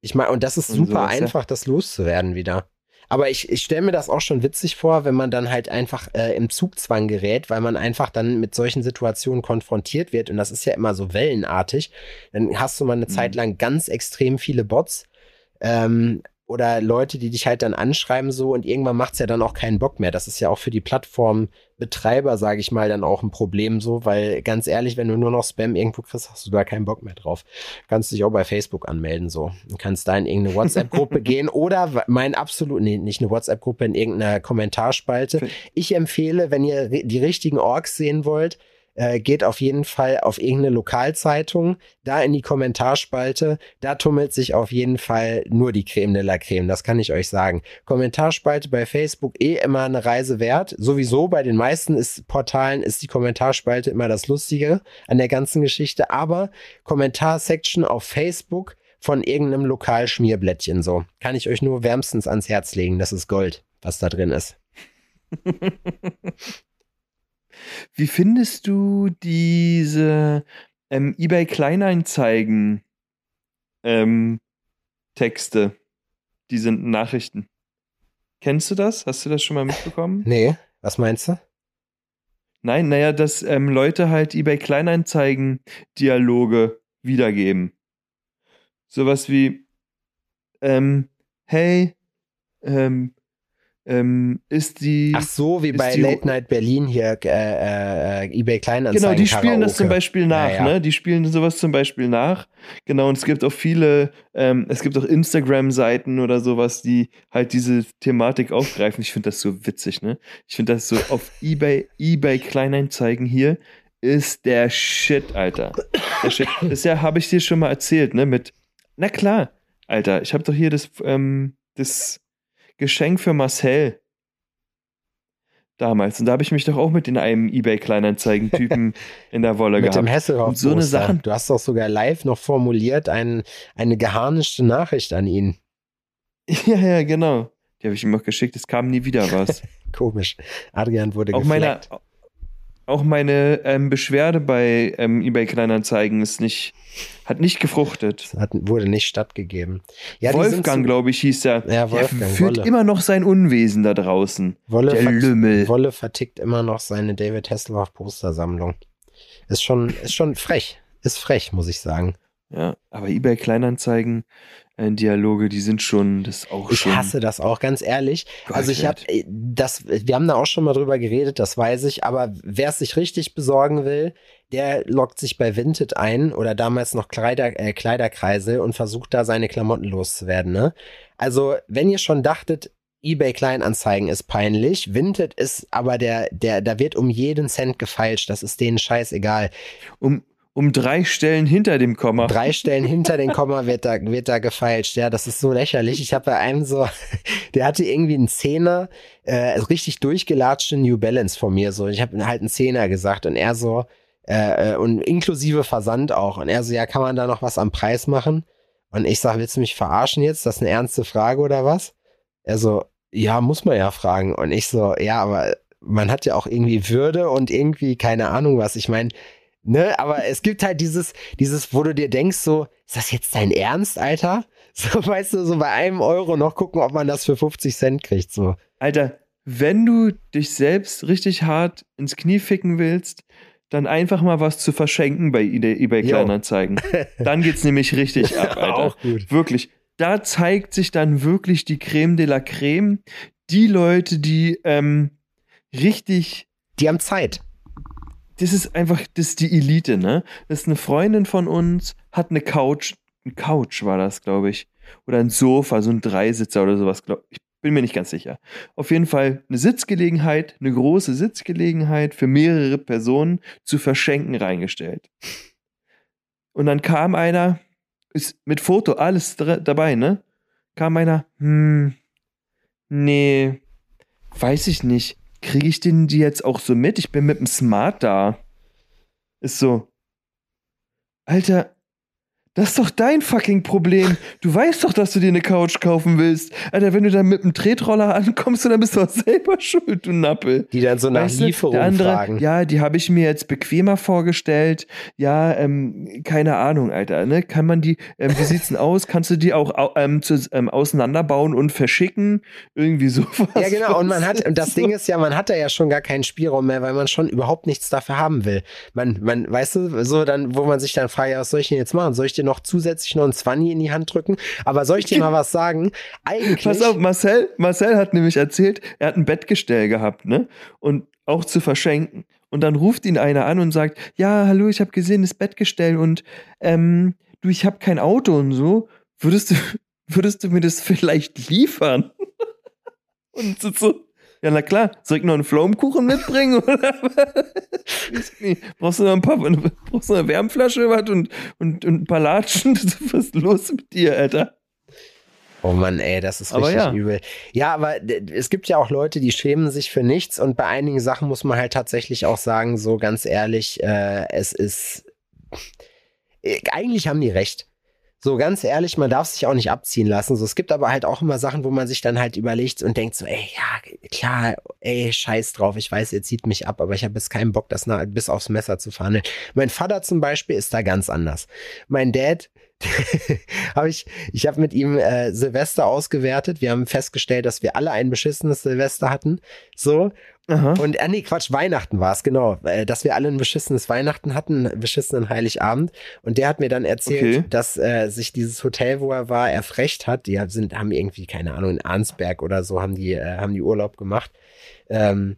Ich meine, und das ist und super sowas, einfach, das loszuwerden wieder. Aber ich, ich stelle mir das auch schon witzig vor, wenn man dann halt einfach äh, im Zugzwang gerät, weil man einfach dann mit solchen Situationen konfrontiert wird. Und das ist ja immer so wellenartig. Dann hast du mal eine mhm. Zeit lang ganz extrem viele Bots. Ähm, oder Leute, die dich halt dann anschreiben so und irgendwann macht's ja dann auch keinen Bock mehr. Das ist ja auch für die Plattformbetreiber, sage ich mal, dann auch ein Problem so, weil ganz ehrlich, wenn du nur noch Spam irgendwo kriegst, hast du da keinen Bock mehr drauf. Kannst dich auch bei Facebook anmelden so. Du kannst da in irgendeine WhatsApp-Gruppe <laughs> gehen oder mein absolut, nee, nicht eine WhatsApp-Gruppe, in irgendeiner Kommentarspalte. Ich empfehle, wenn ihr die richtigen Orks sehen wollt, äh, geht auf jeden Fall auf irgendeine Lokalzeitung, da in die Kommentarspalte, da tummelt sich auf jeden Fall nur die Creme de la Creme, das kann ich euch sagen. Kommentarspalte bei Facebook eh immer eine Reise wert. Sowieso bei den meisten ist, Portalen ist die Kommentarspalte immer das Lustige an der ganzen Geschichte, aber Kommentarsection auf Facebook von irgendeinem Lokalschmierblättchen so. Kann ich euch nur wärmstens ans Herz legen, das ist Gold, was da drin ist. <laughs> Wie findest du diese ähm, eBay Kleinanzeigen ähm, Texte? Die sind Nachrichten. Kennst du das? Hast du das schon mal mitbekommen? Nee, was meinst du? Nein, naja, dass ähm, Leute halt eBay Kleinanzeigen Dialoge wiedergeben. Sowas wie, ähm, hey, ähm, ähm, ist die. Ach so, wie bei die- Late Night Berlin hier, äh, äh, eBay Kleinanzeigen. Genau, die spielen das Karaoke. zum Beispiel nach, Ja, ja. ne? Die spielen sowas zum Beispiel nach. Genau, und es gibt auch viele, ähm, es gibt auch Instagram-Seiten oder sowas, die halt diese Thematik aufgreifen. Ich finde das so witzig, ne? Ich finde das so auf Ebay, Ebay Kleinanzeigen hier ist der Shit, Alter. Der Shit. <laughs> Das ja, habe ich dir schon mal erzählt, ne? Mit, na klar, Alter, ich habe doch hier das, ähm, das Geschenk für Marcel damals. Und da habe ich mich doch auch mit in einem Ebay-Kleinanzeigen-Typen <laughs> in der Wolle Mit dem gehabt. Hesselhoff. Und so eine Sachen- Du hast doch sogar live noch formuliert ein, eine geharnischte Nachricht an ihn. <laughs> Ja, ja, genau. Die habe ich ihm auch geschickt, es kam nie wieder was. <laughs> Komisch. Adrian wurde auch meine, auch meine ähm, Beschwerde bei ähm, eBay Kleinanzeigen ist nicht, hat nicht gefruchtet. Hat, wurde nicht stattgegeben. Ja, Wolfgang, so- glaube ich, hieß er. Ja, Wolfgang, der führt Wolle. immer noch sein Unwesen da draußen. Wolle, der Lümmel. Wolle vertickt immer noch seine David Hasselhoff Postersammlung. Ist schon, ist schon frech. Ist frech, muss ich sagen. Ja, aber eBay Kleinanzeigen äh, Dialoge, die sind schon, das auch Ich schon. hasse das auch, ganz ehrlich. Gold Also ich habe wert. das, wir haben da auch schon mal drüber geredet, das weiß ich, aber wer es sich richtig besorgen will, der loggt sich bei Vinted ein oder damals noch Kleider, äh, Kleiderkreise und versucht da seine Klamotten loszuwerden, ne? Also, wenn ihr schon dachtet, eBay Kleinanzeigen ist peinlich, Vinted ist aber der, der, da wird um jeden Cent gefeilscht, das ist denen scheißegal. Um, um drei Stellen hinter dem Komma. Drei Stellen hinter den Komma wird da, wird da gefeilscht. Ja, das ist so lächerlich. Ich habe bei einem so, <laughs> der hatte irgendwie einen Zehner, äh, richtig durchgelatschte New Balance von mir. So, ich habe halt einen Zehner gesagt und er so, äh, äh, und inklusive Versand auch. Und er so, ja, kann man da noch was am Preis machen? Und ich sag, willst du mich verarschen jetzt? Das ist eine ernste Frage oder was? Er so, ja, muss man ja fragen. Und ich so, ja, aber man hat ja auch irgendwie Würde und irgendwie keine Ahnung was. Ich meine, ne, aber es gibt halt dieses, dieses, wo du dir denkst, so, ist das jetzt dein Ernst, Alter? <laughs> So, weißt du, so bei einem Euro noch gucken, ob man das für 50 Cent kriegt, so. Alter, wenn du dich selbst richtig hart ins Knie ficken willst, dann einfach mal was zu verschenken bei eBay. Kleinanzeigen. <laughs> Dann geht's nämlich richtig ab, <laughs> Alter. Auch gut. Wirklich. Da zeigt sich dann wirklich die Creme de la Creme. Die Leute, die ähm, richtig Die haben Zeit. Das ist einfach, das ist die Elite, ne? Das ist eine Freundin von uns, hat eine Couch, ein Couch war das, glaube ich. Oder ein Sofa, so ein Dreisitzer oder sowas, glaube ich. Bin mir nicht ganz sicher. Auf jeden Fall eine Sitzgelegenheit, eine große Sitzgelegenheit für mehrere Personen zu verschenken reingestellt. Und dann kam einer, ist mit Foto, alles dabei, ne? Kam einer, hm, nee, weiß ich nicht. Kriege ich den die jetzt auch so mit? Ich bin mit dem Smart da. Ist so. Alter, das ist doch dein fucking Problem. Du weißt doch, dass du dir eine Couch kaufen willst. Alter, wenn du dann mit dem Tretroller ankommst, dann bist du auch selber <laughs> schuld, du Nappel. Die dann so nach Weißt Lieferung andere, fragen. ja, die habe ich mir jetzt bequemer vorgestellt. Ja, ähm, keine Ahnung, Alter. Ne? Kann man die, ähm, wie sieht's denn aus? Kannst du die auch au- ähm, zu, ähm, auseinanderbauen und verschicken? Irgendwie sowas. Ja, genau. Und man hat, <laughs> das. Ding ist ja, man hat da ja schon gar keinen Spielraum mehr, weil man schon überhaupt nichts dafür haben will. Man, man, weißt du, so dann, wo man sich dann fragt, ja, was soll ich denn jetzt machen? Soll ich dir noch zusätzlich noch ein 20 in die Hand drücken? Aber soll ich dir mal was sagen? Eigentlich. Pass auf, Marcel, Marcel hat nämlich erzählt, er hat ein Bettgestell gehabt, ne? Und auch zu verschenken. Und dann ruft ihn einer an und sagt, ja, hallo, ich habe gesehen, das Bettgestell und ähm, du, ich habe kein Auto und so. Würdest du, <laughs> würdest du mir das vielleicht liefern? <laughs> und so Ja, na klar. Soll ich noch einen Pflaumenkuchen mitbringen? <laughs> Oder? brauchst du noch ein paar, brauchst du eine Wärmflasche was und, und, und ein paar Latschen? <laughs> Was ist los mit dir, Alter? Oh Mann, ey, das ist Aber richtig ja. übel. Ja, aber es gibt ja auch Leute, die schämen sich für nichts und bei einigen Sachen muss man halt tatsächlich auch sagen, so ganz ehrlich, äh, es ist, äh, eigentlich haben die recht. So ganz ehrlich, man darf sich auch nicht abziehen lassen. So, es gibt aber halt auch immer Sachen, wo man sich dann halt überlegt und denkt so, ey, ja, klar, ey, scheiß drauf, ich weiß, ihr zieht mich ab, aber ich habe jetzt keinen Bock, das nah, bis aufs Messer zu verhandeln. Mein Vater zum Beispiel ist da ganz anders. Mein Dad, <laughs> habe ich, ich habe mit ihm äh, Silvester ausgewertet. Wir haben festgestellt, dass wir alle ein beschissenes Silvester hatten. So. Aha. Und, äh, nee, Quatsch, Weihnachten war es, genau. Äh, dass wir alle ein beschissenes Weihnachten hatten, einen beschissenen Heiligabend. Und der hat mir dann erzählt, Okay. dass äh, sich dieses Hotel, wo er war, erfrecht hat. Die sind, haben irgendwie, keine Ahnung, in Arnsberg oder so, haben die, äh, haben die Urlaub gemacht. Ähm,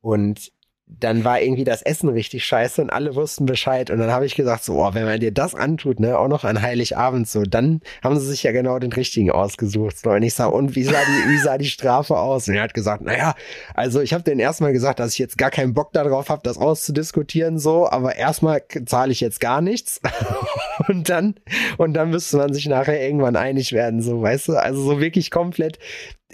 und dann war irgendwie das Essen richtig scheiße und alle wussten Bescheid. Und dann habe ich gesagt, so, oh, wenn man dir das antut, ne, auch noch an Heiligabend, so, dann haben sie sich ja genau den richtigen ausgesucht. So, und ich sag, und wie sah die, wie sah die Strafe aus? Und er hat gesagt, naja, also ich habe denen erstmal gesagt, dass ich jetzt gar keinen Bock darauf habe, das auszudiskutieren, so, aber erstmal zahle ich jetzt gar nichts. <laughs> und dann, und dann müsste man sich nachher irgendwann einig werden, so, weißt du? Also so wirklich komplett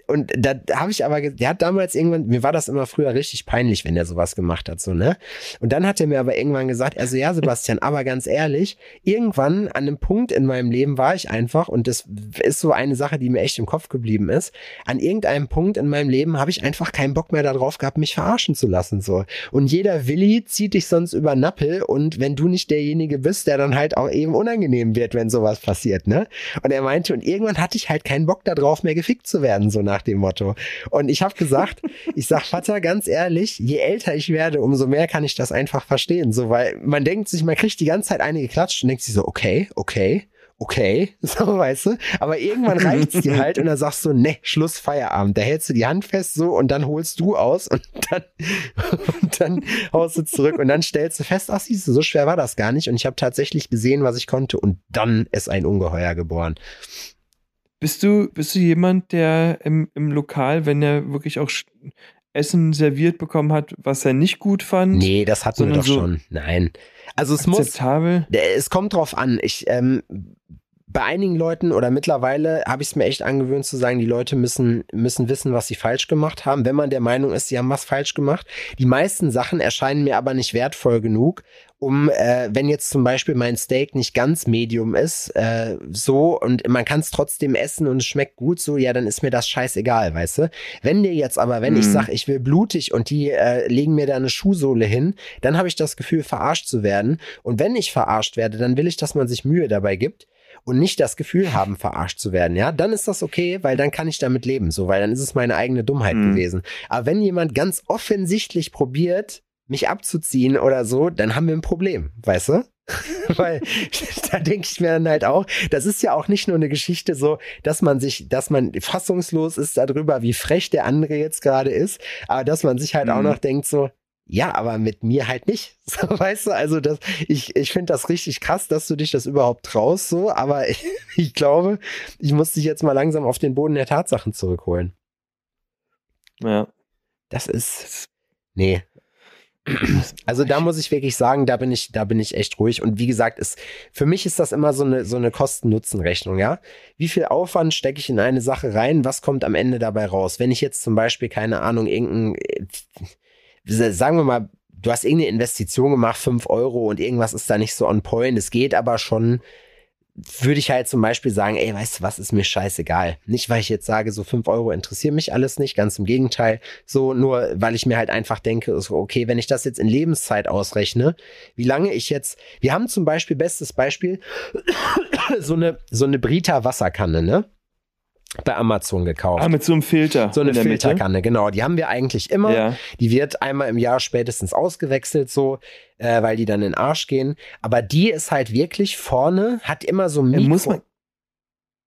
und da habe ich aber, der hat damals irgendwann, mir war das immer früher richtig peinlich, wenn der sowas gemacht hat, so, ne? Und dann hat er mir aber irgendwann gesagt, also ja, Sebastian, aber ganz ehrlich, irgendwann an einem Punkt in meinem Leben war ich einfach, und das ist so eine Sache, die mir echt im Kopf geblieben ist, an irgendeinem Punkt in meinem Leben habe ich einfach keinen Bock mehr darauf gehabt, mich verarschen zu lassen, so. Und jeder Willi zieht dich sonst über Nappel und wenn du nicht derjenige bist, der dann halt auch eben unangenehm wird, wenn sowas passiert, ne? Und er meinte, und irgendwann hatte ich halt keinen Bock darauf, mehr gefickt zu werden, so nach dem Motto. Und ich habe gesagt, <laughs> ich sag, Vater, ganz ehrlich, je älter ich werde, umso mehr kann ich das einfach verstehen. So, weil man denkt sich, man kriegt die ganze Zeit eine geklatscht und denkt sich so, okay, okay. Okay, <laughs> so weißt du, aber irgendwann reicht's dir halt und dann sagst du, ne, Schluss, Feierabend. Da hältst du die Hand fest so und dann holst du aus und dann, <laughs> und dann haust du zurück und dann stellst du fest, ach siehst du, so schwer war das gar nicht und ich habe tatsächlich gesehen, was ich konnte und dann ist ein Ungeheuer geboren. Bist du, bist du jemand, der im, im Lokal, wenn er wirklich auch Essen serviert bekommen hat, was er nicht gut fand, Nee, das hatten wir doch so schon. Nein. Also es muss, akzeptabel? es kommt drauf an. Ich, ähm, bei einigen Leuten oder mittlerweile habe ich es mir echt angewöhnt zu sagen, die Leute müssen, müssen wissen, was sie falsch gemacht haben, wenn man der Meinung ist, sie haben was falsch gemacht. Die meisten Sachen erscheinen mir aber nicht wertvoll genug, um, äh, wenn jetzt zum Beispiel mein Steak nicht ganz Medium ist, äh, so und man kann es trotzdem essen und es schmeckt gut, so, ja, dann ist mir das scheißegal, weißt du? Wenn dir jetzt aber, wenn ich Mhm. sage, ich will blutig und die äh, legen mir da eine Schuhsohle hin, dann habe ich das Gefühl, verarscht zu werden. Und wenn ich verarscht werde, dann will ich, dass man sich Mühe dabei gibt und nicht das Gefühl haben, verarscht zu werden, ja, dann ist das okay, weil dann kann ich damit leben, so, weil dann ist es meine eigene Dummheit Mhm. gewesen. Aber wenn jemand ganz offensichtlich probiert, mich abzuziehen oder so, dann haben wir ein Problem, weißt du? <laughs> Weil <laughs> da denke ich mir dann halt auch, das ist ja auch nicht nur eine Geschichte so, dass man sich, dass man fassungslos ist darüber, wie frech der andere jetzt gerade ist, aber dass man sich halt auch Mhm. noch denkt so, ja, aber mit mir halt nicht. <laughs> So, weißt du, also das, ich, ich finde das richtig krass, dass du dich das überhaupt traust, so, aber ich, <laughs> ich glaube, ich muss dich jetzt mal langsam auf den Boden der Tatsachen zurückholen. Ja. Das ist, nee. Also da muss ich wirklich sagen, da bin ich, da bin ich echt ruhig. Und wie gesagt, ist, für mich ist das immer so eine, so eine Kosten-Nutzen-Rechnung, ja. Wie viel Aufwand stecke ich in eine Sache rein? Was kommt am Ende dabei raus? Wenn ich jetzt zum Beispiel, keine Ahnung, irgendein, äh, sagen wir mal, du hast irgendeine Investition gemacht, fünf Euro und irgendwas ist da nicht so on point. Es geht aber schon, würde ich halt zum Beispiel sagen, ey, weißt du was, ist mir scheißegal. Nicht, weil ich jetzt sage, so fünf Euro interessieren mich alles nicht, ganz im Gegenteil. So, nur weil ich mir halt einfach denke, okay, wenn ich das jetzt in Lebenszeit ausrechne, wie lange ich jetzt, wir haben zum Beispiel, bestes Beispiel, <coughs> so eine, so eine Brita Wasserkanne, ne? Bei Amazon gekauft. Ah, mit so einem Filter. so eine. Filterkanne, genau. Die haben wir eigentlich immer. Ja. Die wird einmal im Jahr spätestens ausgewechselt, so, äh, weil die dann in den Arsch gehen. Aber die ist halt wirklich vorne, hat immer so Ja, Mikro. muss man,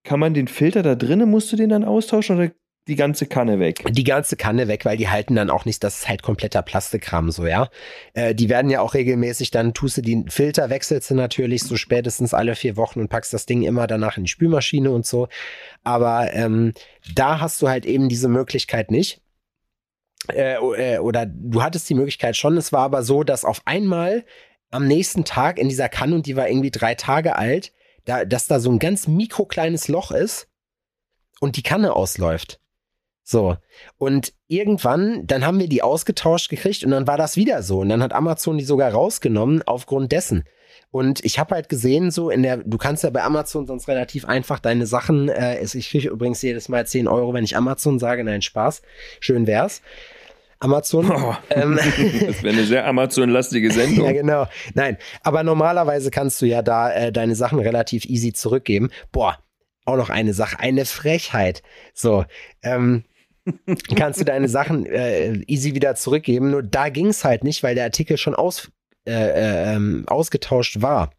kann man den Filter da drinnen, musst du den dann austauschen oder die ganze Kanne weg? die ganze Kanne weg, weil die halten dann auch nicht, das ist halt kompletter Plastikkram, so, ja. Äh, die werden ja auch regelmäßig, dann tust du den Filter, wechselst du natürlich so spätestens alle vier Wochen und packst das Ding immer danach in die Spülmaschine und so. Aber ähm, da hast du halt eben diese Möglichkeit nicht. äh, äh, oder du hattest die Möglichkeit schon, es war aber so, dass auf einmal am nächsten Tag in dieser Kanne, und die war irgendwie drei Tage alt, da, dass da so ein ganz mikrokleines Loch ist und die Kanne ausläuft. So. Und irgendwann, dann haben wir die ausgetauscht gekriegt und dann war das wieder so. Und dann hat Amazon die sogar rausgenommen aufgrund dessen. Und ich habe halt gesehen, so in der, du kannst ja bei Amazon sonst relativ einfach deine Sachen, äh, ich kriege übrigens jedes Mal 10 Euro, wenn ich Amazon sage, nein, Spaß. Schön wär's. Amazon. Oh, ähm, <laughs> das wäre eine sehr Amazon-lastige Sendung. ja, genau. Nein, aber normalerweise kannst du ja da äh, deine Sachen relativ easy zurückgeben. Boah, auch noch eine Sache, eine Frechheit. So, ähm, kannst du deine Sachen äh, easy wieder zurückgeben. Nur da ging es halt nicht, weil der Artikel schon aus, äh, äh, ähm, ausgetauscht war.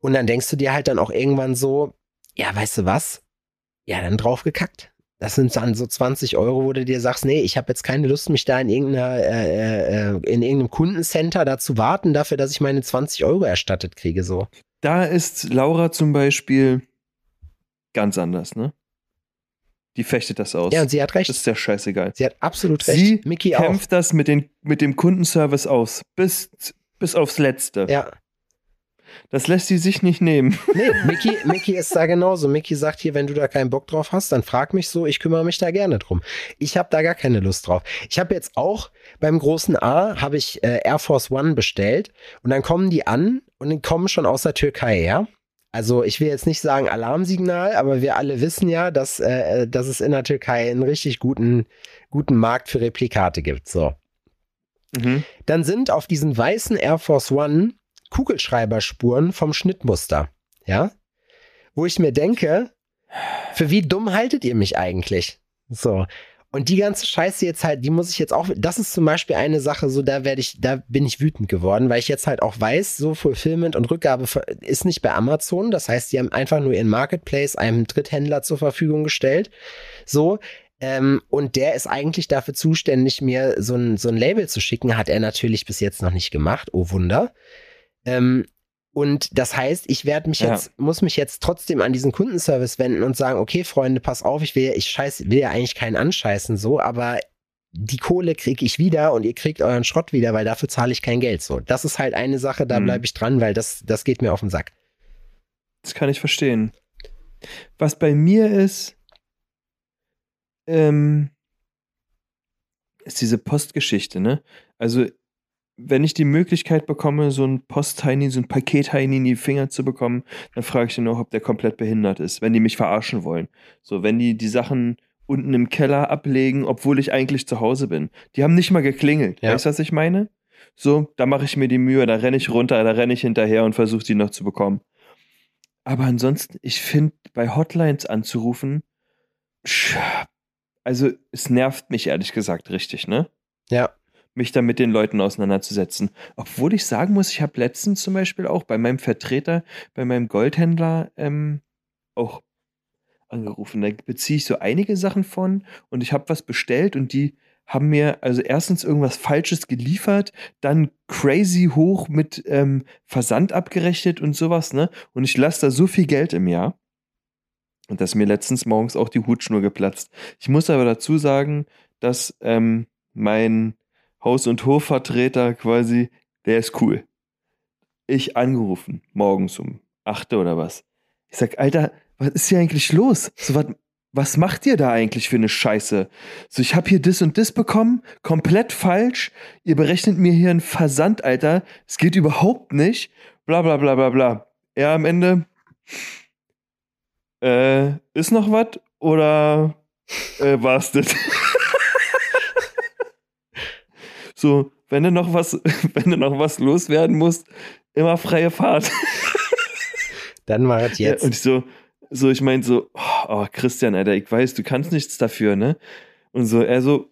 Und dann denkst du dir halt dann auch irgendwann so, ja, weißt du was? Ja, dann drauf gekackt. Das sind dann so 20 Euro, wo du dir sagst, nee, ich habe jetzt keine Lust, mich da in irgendeiner, äh, äh, in irgendeinem Kundencenter da zu warten, dafür, dass ich meine 20 Euro erstattet kriege. So. Da ist Laura zum Beispiel ganz anders, ne? Die fechtet das aus. Ja, und sie hat recht. Das ist ja scheißegal. Sie hat absolut recht. Sie Mickey kämpft auch. das mit, den, mit dem Kundenservice aus. Bis, bis aufs Letzte. Ja. Das lässt sie sich nicht nehmen. Nee, Mickey, Mickey ist da genauso. Mickey sagt hier, wenn du da keinen Bock drauf hast, dann frag mich so, ich kümmere mich da gerne drum. Ich habe da gar keine Lust drauf. Ich habe jetzt auch beim großen A, habe ich äh, Air Force One bestellt und dann kommen die an und die kommen schon aus der Türkei, ja? Also ich will jetzt nicht sagen Alarmsignal, aber wir alle wissen ja, dass, äh, dass es in der Türkei einen richtig guten, guten Markt für Replikate gibt. So. Mhm. Dann sind auf diesen weißen Air Force One Kugelschreiberspuren vom Schnittmuster. Ja? Wo ich mir denke, für wie dumm haltet ihr mich eigentlich? So. Und die ganze Scheiße jetzt halt, die muss ich jetzt auch, das ist zum Beispiel eine Sache, so da werde ich, da bin ich wütend geworden, weil ich jetzt halt auch weiß, so Fulfillment und Rückgabe ist nicht bei Amazon. Das heißt, die haben einfach nur ihren Marketplace einem Dritthändler zur Verfügung gestellt. So, ähm, und der ist eigentlich dafür zuständig, mir so ein, so ein Label zu schicken. Hat er natürlich bis jetzt noch nicht gemacht. Oh Wunder. Ähm, und das heißt, ich werde mich Ja. jetzt, muss mich jetzt trotzdem an diesen Kundenservice wenden und sagen, okay, Freunde, pass auf, ich will, ich scheiß, will ja eigentlich keinen anscheißen, so, aber die Kohle kriege ich wieder und ihr kriegt euren Schrott wieder, weil dafür zahle ich kein Geld. So, das ist halt eine Sache, da Mhm. bleibe ich dran, weil das, das geht mir auf den Sack. Das kann ich verstehen. Was bei mir ist, ähm, ist diese Postgeschichte, ne? Also, wenn ich die Möglichkeit bekomme, so ein Post-Heini, so ein Paket-Heini in die Finger zu bekommen, dann frage ich ihn auch, ob der komplett behindert ist, wenn die mich verarschen wollen. So, wenn die die Sachen unten im Keller ablegen, obwohl ich eigentlich zu Hause bin. Die haben nicht mal geklingelt. Ja. Weißt du, was ich meine? So, da mache ich mir die Mühe, da renne ich runter, da renne ich hinterher und versuche die noch zu bekommen. Aber ansonsten, ich finde, bei Hotlines anzurufen, also es nervt mich ehrlich gesagt richtig, ne? Ja. Mich da mit den Leuten auseinanderzusetzen. Obwohl ich sagen muss, ich habe letztens zum Beispiel auch bei meinem Vertreter, bei meinem Goldhändler ähm, auch angerufen. Da beziehe ich so einige Sachen von und ich habe was bestellt und die haben mir also erstens irgendwas Falsches geliefert, dann crazy hoch mit ähm, Versand abgerechnet und sowas, ne? Und ich lasse da so viel Geld im Jahr. Und dass mir letztens morgens auch die Hutschnur geplatzt. Ich muss aber dazu sagen, dass ähm, mein Haus- und Hofvertreter quasi, der ist cool. Ich angerufen, morgens um 8 oder was. Ich sag, Alter, was ist hier eigentlich los? So, was, was macht ihr da eigentlich für eine Scheiße? So, ich habe hier das und das bekommen, komplett falsch. Ihr berechnet mir hier einen Versand, Alter. Es geht überhaupt nicht. Bla bla bla bla bla. Ja, am Ende. Äh, ist noch was? Oder äh, war's das? <laughs> so, wenn du noch was, <laughs> wenn du noch was loswerden musst, immer freie Fahrt. <laughs> Dann mach es jetzt. Ja, und ich so, so, ich meinte so, oh, oh, Christian, Alter, ich weiß, du kannst nichts dafür, ne? Und so, er so,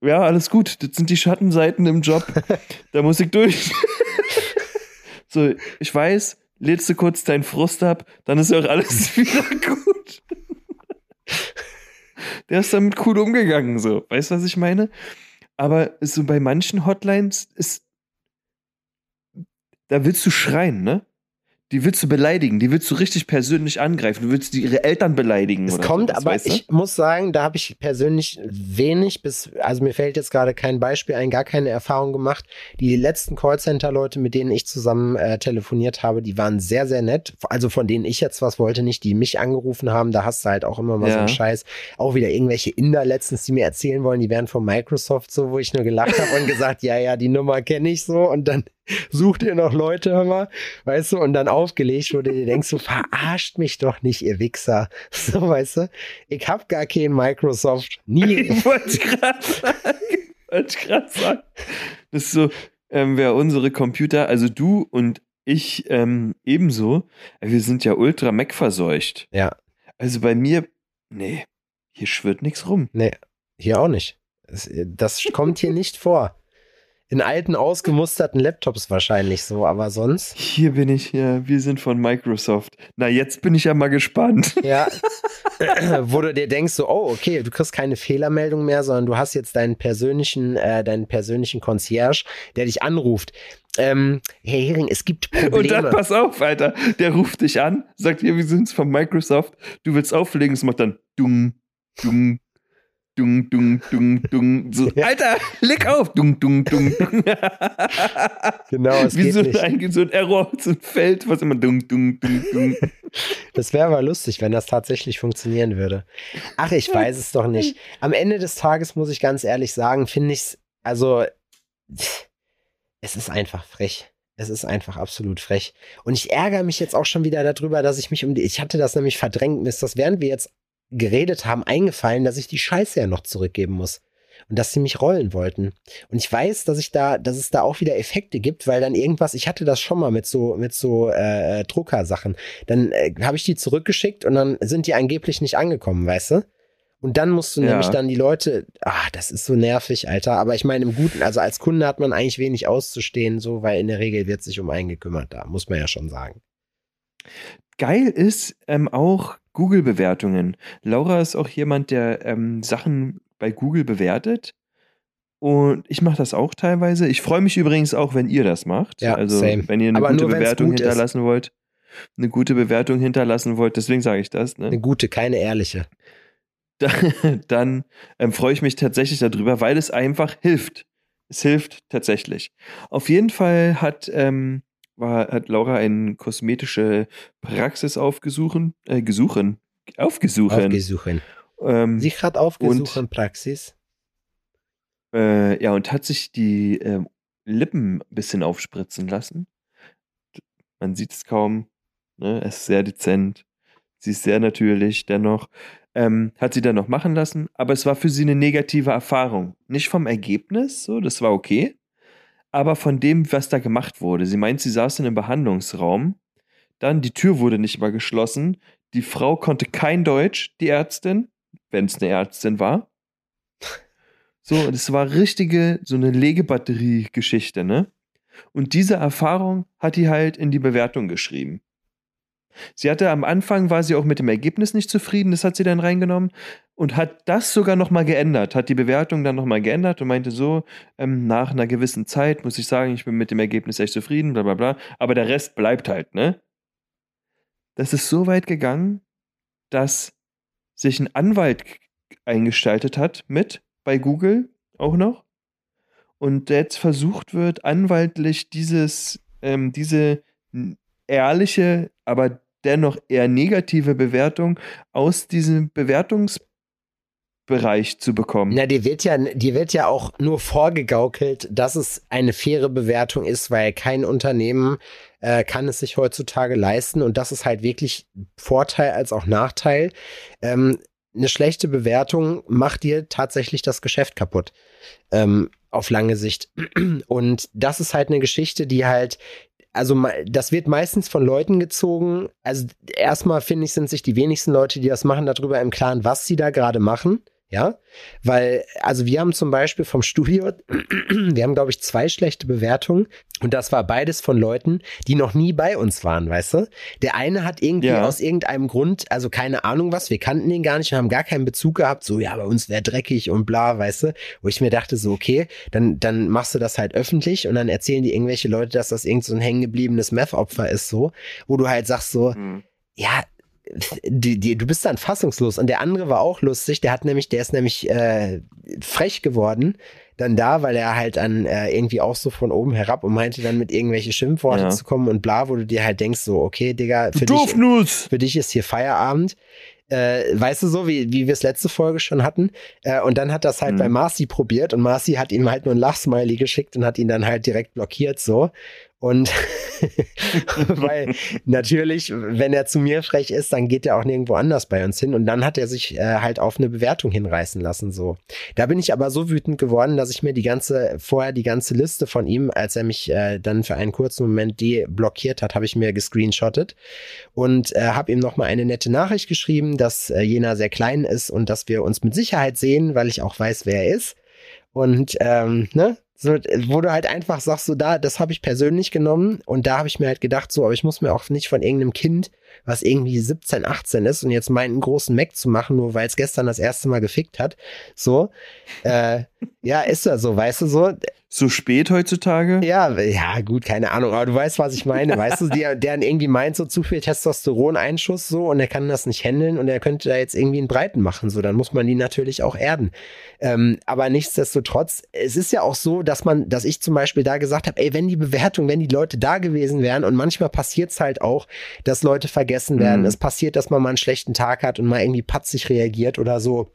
ja, alles gut, das sind die Schattenseiten im Job, <laughs> da muss ich durch. so, ich weiß, lädst du kurz deinen Frust ab, dann ist auch alles wieder gut. Der ist damit cool umgegangen, so. Weißt du, was ich meine? Aber so bei manchen Hotlines ist, da willst du schreien, ne? Die willst du beleidigen, die willst du richtig persönlich angreifen, du willst ihre Eltern beleidigen. Es kommt, sowas, aber weißt du? ich muss sagen, da habe ich persönlich wenig bis, also mir fällt jetzt gerade kein Beispiel ein, gar keine Erfahrung gemacht. Die letzten Callcenter-Leute, mit denen ich zusammen äh, telefoniert habe, die waren sehr, sehr nett. Also von denen ich jetzt was wollte, nicht die mich angerufen haben, da hast du halt auch immer mal so Ja. einen Scheiß. Auch wieder irgendwelche Inder letztens, die mir erzählen wollen, die wären von Microsoft so, wo ich nur gelacht habe und <laughs> gesagt, ja, ja, die Nummer kenne ich so und dann sucht ihr noch Leute, hör mal, weißt du, und dann aufgelegt, du dir denkst, so verarscht mich doch nicht, ihr Wichser. <laughs> So, weißt du, ich hab gar kein Microsoft. Nie. <laughs> Ich wollte gerade sagen, wollte ich gerade sagen. Das ist so, ähm, wer unsere Computer, also du und ich ähm, ebenso, wir sind ja ultra Mac verseucht. Ja. Also bei mir, nee, hier schwirrt nichts rum. Nee, hier auch nicht. Das, das kommt hier nicht vor. In alten, ausgemusterten Laptops wahrscheinlich so, aber sonst. Hier bin ich, ja, wir sind von Microsoft. Na, jetzt bin ich ja mal gespannt. <laughs> Ja. <laughs> Wo du dir denkst, so, oh, okay, du kriegst keine Fehlermeldung mehr, sondern du hast jetzt deinen persönlichen, äh, deinen persönlichen Concierge, der dich anruft. Ähm, Herr Hering, es gibt Probleme. Und dann pass auf, Alter, der ruft dich an, sagt hier, wir sind's von Microsoft, du willst auflegen, es macht dann dung, dung, dung, dung, dung, dung. So, <laughs> Ja. Alter, leg auf, dung, dung, dung, dung. genau, es Wie geht so nicht. ein, so ein Error, so ein Feld, was immer dung, dung, dung, dung. Das wäre aber lustig, wenn das tatsächlich funktionieren würde. Ach, ich weiß es doch nicht. Am Ende des Tages muss ich ganz ehrlich sagen, finde ich es, also, es ist einfach frech. Es ist einfach absolut frech. Und ich ärgere mich jetzt auch schon wieder darüber, dass ich mich um die, ich hatte das nämlich verdrängt, mir ist das, während wir jetzt geredet haben, eingefallen, dass ich die Scheiße ja noch zurückgeben muss. Und dass sie mich rollen wollten. Und ich weiß, dass ich da, dass es da auch wieder Effekte gibt, weil dann irgendwas, ich hatte das schon mal mit so, mit so äh, Druckersachen. Dann äh, habe ich die zurückgeschickt und dann sind die angeblich nicht angekommen, weißt du? Und dann musst du Ja. nämlich dann die Leute, ah, das ist so nervig, Alter. Aber ich meine, im Guten, also als Kunde hat man eigentlich wenig auszustehen, so, weil in der Regel wird sich um einen gekümmert, da muss man ja schon sagen. Geil ist ähm, auch Google-Bewertungen. Laura ist auch jemand, der ähm, Sachen bei Google bewertet. Und ich mache das auch teilweise. Ich freue mich übrigens auch, wenn ihr das macht. Ja, also, same. wenn ihr eine Aber gute Bewertung gut ist. hinterlassen wollt. Eine gute Bewertung hinterlassen wollt, deswegen sage ich das. Ne? Eine gute, keine ehrliche. Da- <laughs> dann ähm, freue ich mich tatsächlich darüber, weil es einfach hilft. Es hilft tatsächlich. Auf jeden Fall hat, ähm, war, hat Laura eine kosmetische Praxis aufgesuchen, äh, gesuchen, aufgesuchen. Aufgesuchen. ähm, Sie hat aufgesuchen, Praxis. äh, ja, und hat sich die ähm, Lippen ein bisschen aufspritzen lassen. Man sieht es kaum. Ne? Es ist sehr dezent. Sie ist sehr natürlich dennoch. Ähm, hat sie dann noch machen lassen, aber es war für sie eine negative Erfahrung. Nicht vom Ergebnis, so, das war okay, aber von dem, was da gemacht wurde. Sie meint, sie saß in einem Behandlungsraum, dann die Tür wurde nicht mal geschlossen, die Frau konnte kein Deutsch, die Ärztin, wenn es eine Ärztin war. So, und es war richtige, so eine Legebatterie-Geschichte, ne? Und diese Erfahrung hat die halt in die Bewertung geschrieben. Sie hatte am Anfang, war sie auch mit dem Ergebnis nicht zufrieden, das hat sie dann reingenommen. Und hat das sogar nochmal geändert, hat die Bewertung dann nochmal geändert und meinte so, ähm, nach einer gewissen Zeit muss ich sagen, ich bin mit dem Ergebnis echt zufrieden, bla bla bla, aber der Rest bleibt halt, ne? Das ist so weit gegangen, dass sich ein Anwalt eingestaltet hat mit bei Google auch noch. Und jetzt versucht wird, anwaltlich dieses, ähm, diese ehrliche, aber dennoch eher negative Bewertung aus diesem Bewertungsbereich zu bekommen. Na, dir wird ja, dir wird ja auch nur vorgegaukelt, dass es eine faire Bewertung ist, weil kein Unternehmen äh, kann es sich heutzutage leisten und das ist halt wirklich Vorteil als auch Nachteil. Ähm, eine schlechte Bewertung macht dir tatsächlich das Geschäft kaputt. Ähm, auf lange Sicht. Und das ist halt eine Geschichte, die halt, also das wird meistens von Leuten gezogen. Also erstmal finde ich, sind sich die wenigsten Leute, die das machen, darüber im Klaren, was sie da gerade machen. Ja, weil, also wir haben zum Beispiel vom Studio, <clears throat> wir haben, glaube ich, zwei schlechte Bewertungen und das war beides von Leuten, die noch nie bei uns waren, weißt du? Der eine hat irgendwie Ja. aus irgendeinem Grund, also keine Ahnung was, wir kannten ihn gar nicht, wir haben gar keinen Bezug gehabt, so, ja, bei uns wäre dreckig und bla, weißt du? Wo ich mir dachte, so, okay, dann, dann machst du das halt öffentlich und dann erzählen die irgendwelche Leute, dass das irgend so ein hängengebliebenes Meth-Opfer ist, so, wo du halt sagst, so, Hm. ja, die, die, du bist dann fassungslos. Und der andere war auch lustig, der hat nämlich, der ist nämlich äh, frech geworden dann da, weil er halt dann äh, irgendwie auch so von oben herab und meinte dann mit irgendwelche Schimpfworte Ja. zu kommen und bla, wo du dir halt denkst, so, okay, Digga, für dich, für dich ist hier Feierabend. Äh, weißt du so, wie, wie wir es letzte Folge schon hatten? Äh, und dann hat das halt Mhm. bei Marcy probiert und Marcy hat ihm halt nur ein Lachsmiley geschickt und hat ihn dann halt direkt blockiert so. Und <laughs> weil natürlich, wenn er zu mir frech ist, dann geht er auch nirgendwo anders bei uns hin. Und dann hat er sich äh, halt auf eine Bewertung hinreißen lassen. So. Da bin ich aber so wütend geworden, dass ich mir die ganze, vorher die ganze Liste von ihm, als er mich äh, dann für einen kurzen Moment deblockiert hat, habe ich mir gescreenshottet und äh, habe ihm nochmal eine nette Nachricht geschrieben, dass äh, jener sehr klein ist und dass wir uns mit Sicherheit sehen, weil ich auch weiß, wer er ist. Und ähm, ne, so, wo du halt einfach sagst, so da, das habe ich persönlich genommen und da habe ich mir halt gedacht, so, aber ich muss mir auch nicht von irgendeinem Kind, was irgendwie 17, 18 ist und jetzt meinen einen großen Mac zu machen, nur weil es gestern das erste Mal gefickt hat. So, äh, <laughs> ja, ist ja so, weißt du so. So spät heutzutage? Ja, ja, gut, keine Ahnung, aber du weißt, was ich meine, weißt du, <laughs> der, der dann irgendwie meint, so zu viel Testosteroneinschuss so und er kann das nicht handeln und er könnte da jetzt irgendwie einen Breiten machen, so, dann muss man die natürlich auch erden. Ähm, aber nichtsdestotrotz, es ist ja auch so, dass man, dass ich zum Beispiel da gesagt habe, ey, wenn die Bewertung, wenn die Leute da gewesen wären und manchmal passiert es halt auch, dass Leute vergessen werden, Mhm. es passiert, dass man mal einen schlechten Tag hat und mal irgendwie patzig reagiert oder so.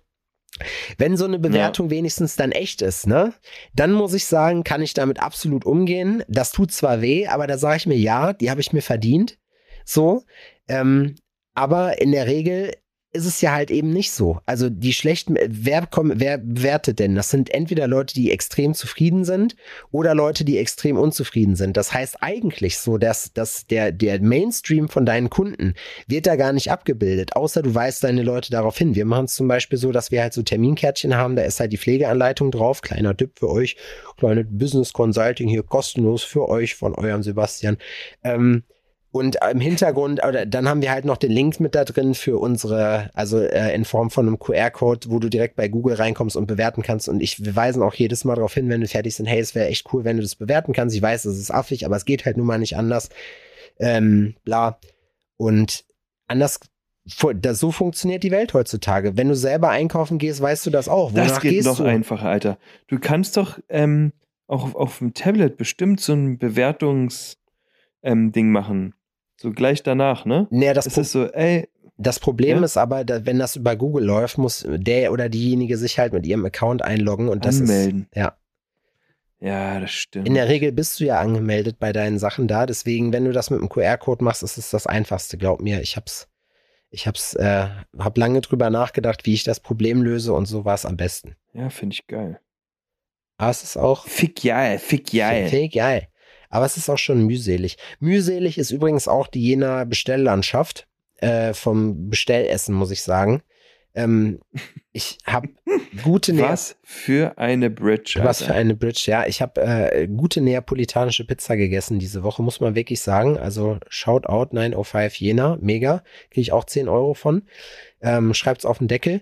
Wenn so eine Bewertung wenigstens dann echt ist, ne, dann muss ich sagen, kann ich damit absolut umgehen. Das tut zwar weh, aber da sage ich mir, ja, die habe ich mir verdient. So. Ähm, aber in der Regel ist es ja halt eben nicht so. Also die schlechten, wer, komm, wer bewertet denn? Das sind entweder Leute, die extrem zufrieden sind oder Leute, die extrem unzufrieden sind. Das heißt eigentlich so, dass, dass der, der Mainstream von deinen Kunden wird da gar nicht abgebildet, außer du weist deine Leute darauf hin. Wir machen es zum Beispiel so, dass wir halt so Terminkärtchen haben, da ist halt die Pflegeanleitung drauf, kleiner Tipp für euch, kleine Business Consulting hier kostenlos für euch von eurem Sebastian. Ähm, und im Hintergrund, oder dann haben wir halt noch den Link mit da drin für unsere, also äh, in Form von einem QR-Code, wo du direkt bei Google reinkommst und bewerten kannst. Und ich, wir weisen auch jedes Mal darauf hin, wenn wir fertig sind, hey, es wäre echt cool, wenn du das bewerten kannst. Ich weiß, es ist affig, aber es geht halt nun mal nicht anders. Ähm, bla. Und anders, das, so funktioniert die Welt heutzutage. Wenn du selber einkaufen gehst, weißt du das auch. Wonach Das geht noch du? einfacher, Alter. Du kannst doch ähm, auch auf, auf dem Tablet bestimmt so ein Bewertungs-Ding ähm, machen. So gleich danach, ne? Nee, das, Pro ist so, ey, das Problem Ja? ist aber, da, wenn das über Google läuft, muss der oder diejenige sich halt mit ihrem Account einloggen und das anmelden. ist, ja. Ja, das stimmt. In der Regel bist du ja angemeldet bei deinen Sachen da, deswegen, wenn du das mit dem QR-Code machst, ist es das einfachste, glaub mir. Ich hab's, ich hab's, äh, hab lange drüber nachgedacht, wie ich das Problem löse und so war es am besten. ja, finde ich geil. Aber es ist auch, Fick geil, fick geil. Ich geil. Aber es ist auch schon mühselig. Mühselig ist übrigens auch die jener Bestelllandschaft äh, vom Bestellessen, muss ich sagen. Ähm, <laughs> ich habe gute Nea Was für eine Bridge. Alter. was für eine Bridge, ja. Ich habe äh, gute neapolitanische Pizza gegessen diese Woche, muss man wirklich sagen. Also Shoutout 905 Jena, mega. Kriege ich auch 10 Euro von. Ähm, schreibt's auf den Deckel.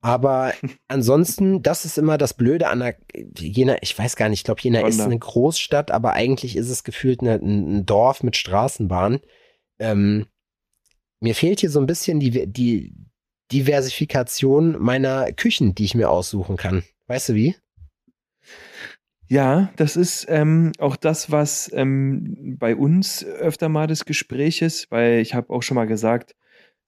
Aber <laughs> ansonsten, das ist immer das Blöde an der Jena, ich weiß gar nicht, ich glaube, Jena ist Wonder. eine Großstadt, aber eigentlich ist es gefühlt eine, ein Dorf mit Straßenbahn. Ähm, mir fehlt hier so ein bisschen die, die Diversifikation meiner Küchen, die ich mir aussuchen kann. Weißt du wie? Ja, das ist ähm, auch das, was ähm, bei uns öfter mal das Gespräch ist, weil ich habe auch schon mal gesagt,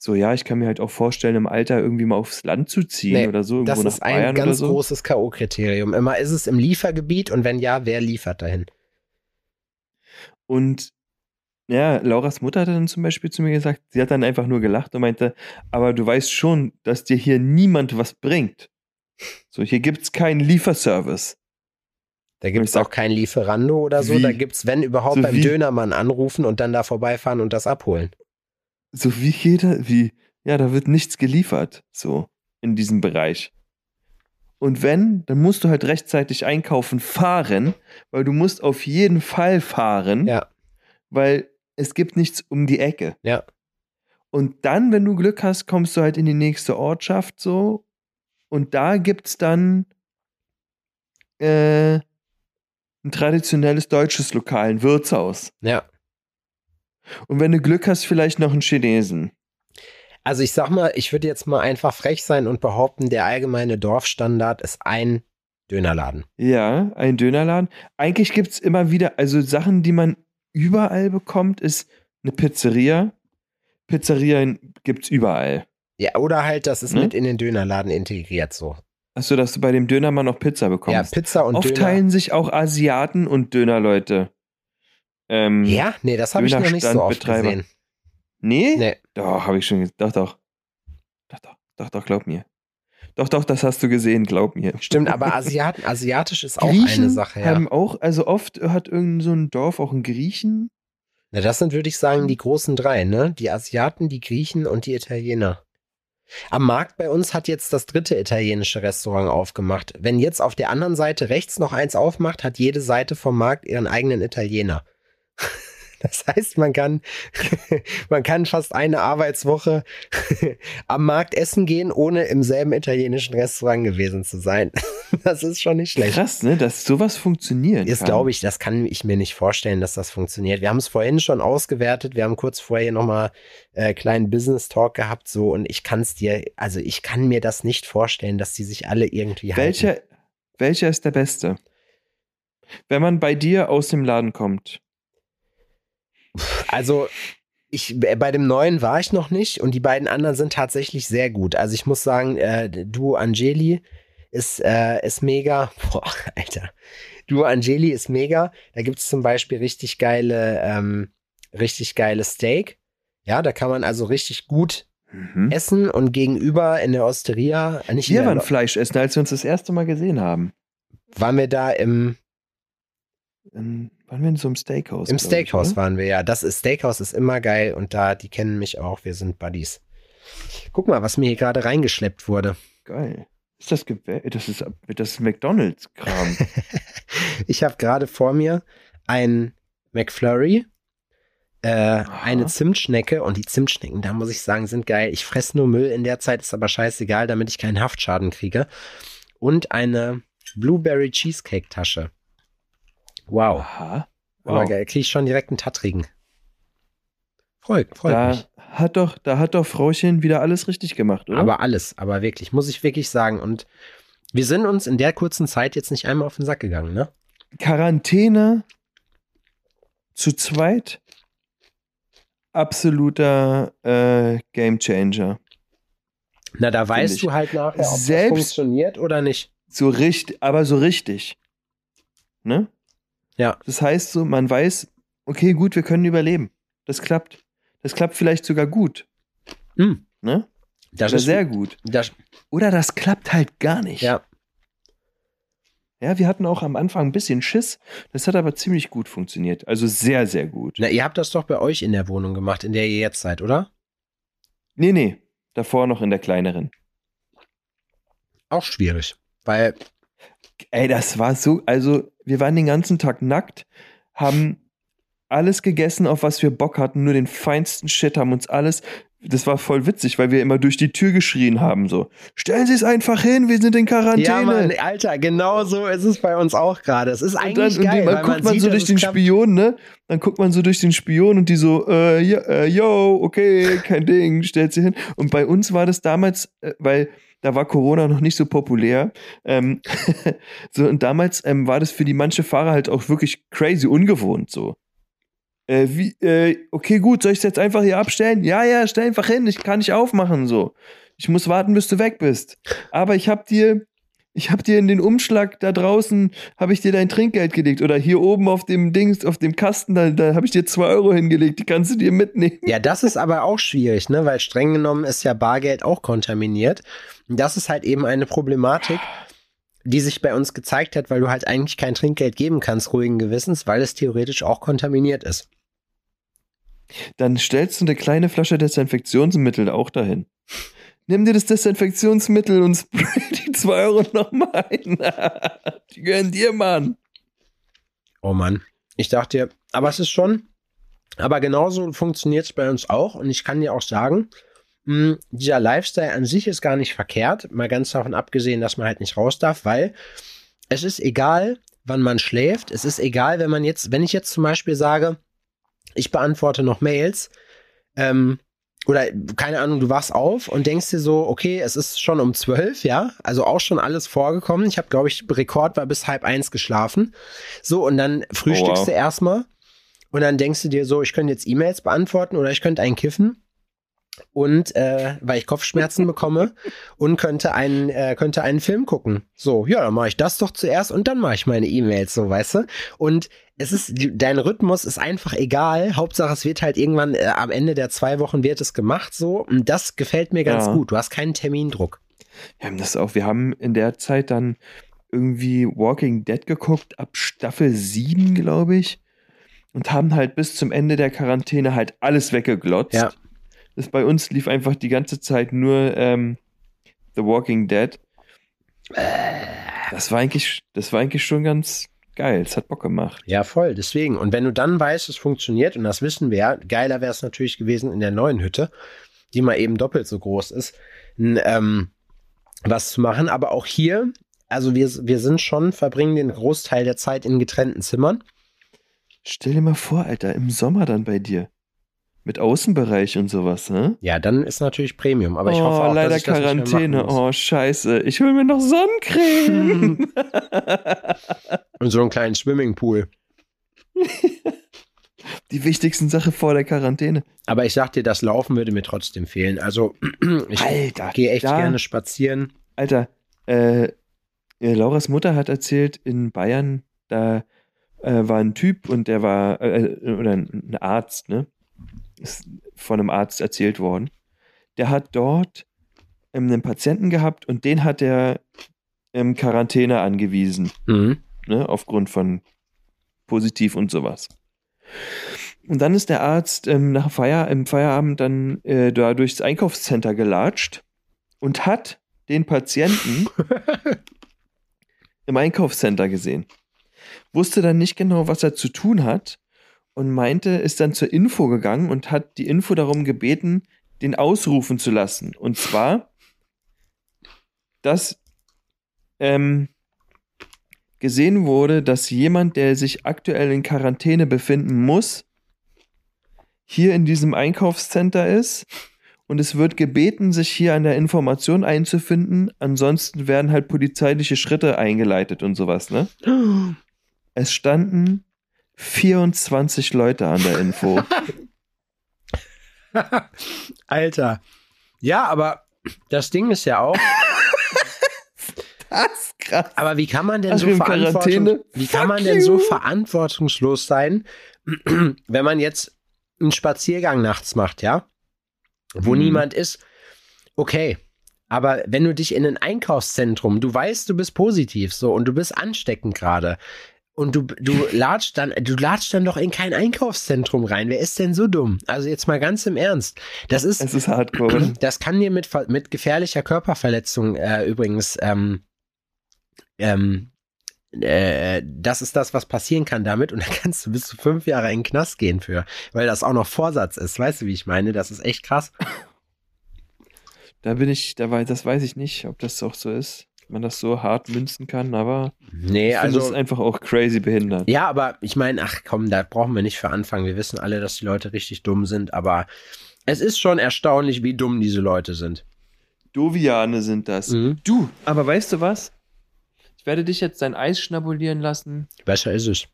so ja, ich kann mir halt auch vorstellen, im Alter irgendwie mal aufs Land zu ziehen Nee, oder so, irgendwo Das nach ist ein Bayern ganz so. großes K.O.-Kriterium. Immer ist es im Liefergebiet und wenn ja, wer liefert dahin? Und ja, Lauras Mutter hat dann zum Beispiel zu mir gesagt, sie hat dann einfach nur gelacht und meinte, aber du weißt schon, dass dir hier niemand was bringt. So, hier gibt's keinen Lieferservice. Da gibt es auch kein Lieferando oder so. wie? Da gibt es, wenn überhaupt, So beim wie? Dönermann anrufen und dann da vorbeifahren und das abholen. So wie jeder, wie, ja, da wird nichts geliefert, so in diesem Bereich. Und wenn, dann musst du halt rechtzeitig einkaufen fahren, weil du musst auf jeden Fall fahren, Ja. weil es gibt nichts um die Ecke. Ja. Und dann, wenn du Glück hast, kommst du halt in die nächste Ortschaft so. Und da gibt's dann äh, ein traditionelles deutsches Lokal, ein Wirtshaus. Ja. Und wenn du Glück hast, vielleicht noch einen Chinesen. Also ich sag mal, ich würde jetzt mal einfach frech sein und behaupten, der allgemeine Dorfstandard ist ein Dönerladen. Ja, ein Dönerladen. Eigentlich gibt's immer wieder, also Sachen, die man überall bekommt, ist eine Pizzeria. Pizzerien gibt's überall. Ja, oder halt, das ist Ne? mit in den Dönerladen integriert so. Achso, dass du bei dem Dönermann noch Pizza Ja, bekommst. Pizza und Oft Döner. teilen sich auch Asiaten und Dönerleute. Ähm, Ja, nee, das habe ich noch nicht so oft Dönerstandbetreiber. gesehen. Nee? Nee. Doch, habe ich schon gesehen. Doch, doch. Doch, doch, doch, doch, glaub mir. Doch, doch, das hast du gesehen, glaub mir. Stimmt, aber <laughs> Asiaten, asiatisch ist auch Griechen eine Sache, ja. haben auch, also oft hat irgend so ein Dorf auch einen Griechen. Na, das sind, würde ich sagen, die großen drei, ne? Die Asiaten, die Griechen und die Italiener. Am Markt bei uns hat jetzt das dritte italienische Restaurant aufgemacht. Wenn jetzt auf der anderen Seite rechts noch eins aufmacht, hat jede Seite vom Markt ihren eigenen Italiener. Das heißt, man kann, <laughs> man kann fast eine Arbeitswoche <laughs> am Markt essen gehen, ohne im selben italienischen Restaurant gewesen zu sein. <laughs> Das ist schon nicht schlecht. Krass, ne? Dass sowas funktionieren Ist, kann. glaube ich, das kann ich mir nicht vorstellen, dass das funktioniert. Wir haben es vorhin schon ausgewertet. Wir haben kurz vorher nochmal äh, kleinen Business Talk gehabt, so und ich kann es dir, also ich kann mir das nicht vorstellen, dass die sich alle irgendwie halten. Welcher, welcher ist der beste? Wenn man bei dir aus dem Laden kommt. Also ich, äh, bei dem neuen war ich noch nicht und die beiden anderen sind tatsächlich sehr gut. Also ich muss sagen, äh, Duo Angeli ist, äh, ist mega. <laughs> Boah, Alter. Duo Angeli ist mega. Da gibt es zum Beispiel richtig geile, ähm, richtig geile Steak. Ja, da kann man also richtig gut Mhm. essen und gegenüber in der Osteria, äh, nicht Wir waren Fleisch essen, als wir uns das erste Mal gesehen haben. waren wir da im, In, waren wir in so einem Steakhouse? im Steakhouse ich, waren wir ja. Das ist Steakhouse ist immer geil und da, die kennen mich auch, wir sind Buddies. Guck mal, was mir hier gerade reingeschleppt wurde. Geil. Ist das Gebä Das ist, das ist McDonalds-Kram. <laughs> Ich habe gerade vor mir ein McFlurry, äh, eine Zimtschnecke und die Zimtschnecken, da muss ich sagen, sind geil. Ich fresse nur Müll in der Zeit, ist aber scheißegal, damit ich keinen Haftschaden kriege. Und eine Blueberry Cheesecake Tasche. Wow. Aha. Aber Wow. geil, kriege ich schon direkt einen Tattrigen. Freut, freut Da mich. hat doch, da hat doch Frauchen wieder alles richtig gemacht, oder? Aber alles, aber wirklich, muss ich wirklich sagen. Und wir sind uns in der kurzen Zeit jetzt nicht einmal auf den Sack gegangen, ne? Quarantäne zu zweit absoluter äh, Gamechanger. Na, da weißt ich. du halt nachher, ob Selbst- das funktioniert oder nicht. So richtig, aber so richtig. Ne? Ja. Das heißt so, man weiß, okay, gut, wir können überleben. Das klappt. Das klappt vielleicht sogar gut. Hm, Ne? das Oder ist sehr gut. Das, Oder das klappt halt gar nicht. ja, Ja, wir hatten auch am Anfang ein bisschen Schiss. Das hat aber ziemlich gut funktioniert. Also sehr, sehr gut. na, ihr habt das doch bei euch in der Wohnung gemacht, in der ihr jetzt seid, oder? Nee, nee. Davor noch in der kleineren. Auch schwierig. Weil, Ey, das war so, also wir waren den ganzen Tag nackt, haben alles gegessen, auf was wir Bock hatten, nur den feinsten Shit, haben uns alles, das war voll witzig, weil wir immer durch die Tür geschrien haben, so, stellen Sie es einfach hin, wir sind in Quarantäne. ja, Mann, Alter, genau so ist es bei uns auch gerade. Es ist und eigentlich dann, und geil, die, weil man guckt man, sieht, so durch den. Spion, ne? Dann guckt man so durch den Spion und die so, äh, ja, äh, yo, okay, kein Ding, stellt sie hin. Und bei uns war das damals, äh, weil da war Corona noch nicht so populär. Ähm, <laughs> so, und damals ähm, war das für die manche Fahrer halt auch wirklich crazy ungewohnt so. Äh, wie, äh, okay, gut, soll ich es jetzt einfach hier abstellen? Ja, ja, stell einfach hin, ich kann nicht aufmachen so. Ich muss warten, bis du weg bist. Aber ich hab dir, ich hab dir in den Umschlag da draußen, habe ich dir dein Trinkgeld gelegt. Oder hier oben auf dem Dings, auf dem Kasten, da, da habe ich dir zwei Euro hingelegt, die kannst du dir mitnehmen. Ja, das ist aber auch schwierig, ne? Weil streng genommen ist ja Bargeld auch kontaminiert. Und das ist halt eben eine Problematik, die sich bei uns gezeigt hat, weil du halt eigentlich kein Trinkgeld geben kannst, ruhigen Gewissens, weil es theoretisch auch kontaminiert ist. Dann stellst du eine kleine Flasche Desinfektionsmittel auch dahin. Nimm dir das Desinfektionsmittel und <laughs> spray die 2 Euro nochmal ein. <laughs> die gehören dir, Mann. Oh Mann. Ich dachte, aber es ist schon, aber genauso funktioniert es bei uns auch. Und ich kann dir auch sagen, mh, dieser Lifestyle an sich ist gar nicht verkehrt. Mal ganz davon abgesehen, dass man halt nicht raus darf, weil es ist egal, wann man schläft. Es ist egal, wenn man jetzt, wenn ich jetzt zum Beispiel sage, ich beantworte noch Mails, ähm, oder keine Ahnung, du wachst auf und denkst dir so, okay, es ist schon um zwölf, ja, also auch schon alles vorgekommen. Ich habe, glaube ich, Rekord war bis halb eins geschlafen. So, und dann frühstückst oh, wow. du erstmal und dann denkst du dir so, ich könnte jetzt E-Mails beantworten oder ich könnte einen kiffen und äh, weil ich Kopfschmerzen bekomme <laughs> und könnte einen äh, könnte einen Film gucken. So, ja, dann mache ich das doch zuerst und dann mache ich meine E-Mails, so weißt du. Und es ist dein Rhythmus ist einfach egal. Hauptsache es wird halt irgendwann äh, am Ende der zwei Wochen wird es gemacht, so und das gefällt mir ganz ja. gut. Du hast keinen Termindruck. Wir haben das auch. Wir haben in der Zeit dann irgendwie Walking Dead geguckt ab Staffel 7, glaube ich. Und haben halt bis zum Ende der Quarantäne halt alles weggeglotzt. Ja. Das bei uns lief einfach die ganze Zeit nur ähm, The Walking Dead. Das war eigentlich, das war eigentlich schon ganz geil. Es hat Bock gemacht. Ja, voll. Deswegen. Und wenn du dann weißt, es funktioniert, und das wissen wir ja, geiler wäre es natürlich gewesen in der neuen Hütte, die mal eben doppelt so groß ist, ähm, was zu machen. Aber auch hier, also wir, wir sind schon, verbringen den Großteil der Zeit in getrennten Zimmern. Stell dir mal vor, Alter, im Sommer dann bei dir. Mit Außenbereich und sowas, ne? Ja, dann ist natürlich Premium. Aber ich oh, hoffe auch, leider dass ich Quarantäne. oh, scheiße. Ich hole mir noch Sonnencreme. <laughs> und so einen kleinen Swimmingpool. <laughs> Die wichtigsten Sache vor der Quarantäne. Aber ich sag dir, das Laufen würde mir trotzdem fehlen. Also, <clears throat> ich gehe echt da, gerne spazieren. Alter, äh, Lauras Mutter hat erzählt, in Bayern, da äh, war ein Typ und der war, äh, oder ein Arzt, ne? Ist von einem Arzt erzählt worden. Der hat dort ähm, einen Patienten gehabt und den hat er im Quarantäne angewiesen. Mhm. Ne, aufgrund von positiv und sowas. Und dann ist der Arzt ähm, nach Feier, im Feierabend dann äh, da durchs Einkaufscenter gelatscht und hat den Patienten <laughs> im Einkaufscenter gesehen. Wusste dann nicht genau, was er zu tun hat und meinte, ist dann zur Info gegangen und hat die Info darum gebeten, den ausrufen zu lassen. Und zwar, dass ähm, gesehen wurde, dass jemand, der sich aktuell in Quarantäne befinden muss, hier in diesem Einkaufscenter ist und es wird gebeten, sich hier an der Information einzufinden. Ansonsten werden halt polizeiliche Schritte eingeleitet und sowas, ne? <gasps> Es standen 24 Leute an der Info. <laughs> Alter. Ja, aber das Ding ist ja auch. das ist krass. Aber wie kann man denn so verantwortung, wie kann man denn so verantwortungslos sein, <clears throat> wenn man jetzt einen Spaziergang nachts macht, ja? Wo hm. niemand ist. Okay. Aber wenn du dich in ein Einkaufszentrum, du weißt, du bist positiv so und du bist ansteckend gerade, und du, du latscht dann, du latscht dann doch in kein Einkaufszentrum rein. Wer ist denn so dumm? Also jetzt mal ganz im Ernst. Das ist, es ist hardcore. <clears throat> Das kann dir mit, mit gefährlicher Körperverletzung äh, übrigens, ähm, ähm, äh, das ist das, was passieren kann damit. Und da kannst du bis zu fünf Jahre in den Knast gehen für, weil das auch noch Vorsatz ist. Weißt du, wie ich meine? Das ist echt krass. Da bin ich, da weiß, das weiß ich nicht, ob das auch so ist man das so hart münzen kann, aber nee, also das ist einfach auch crazy behindert. Ja, aber ich meine, ach komm, da brauchen wir nicht für anfangen. Wir wissen alle, dass die Leute richtig dumm sind, aber es ist schon erstaunlich, wie dumm diese Leute sind. Doviane sind das. Mhm. Du, aber weißt du was? Ich werde dich jetzt dein Eis schnabulieren lassen. Besser ist es.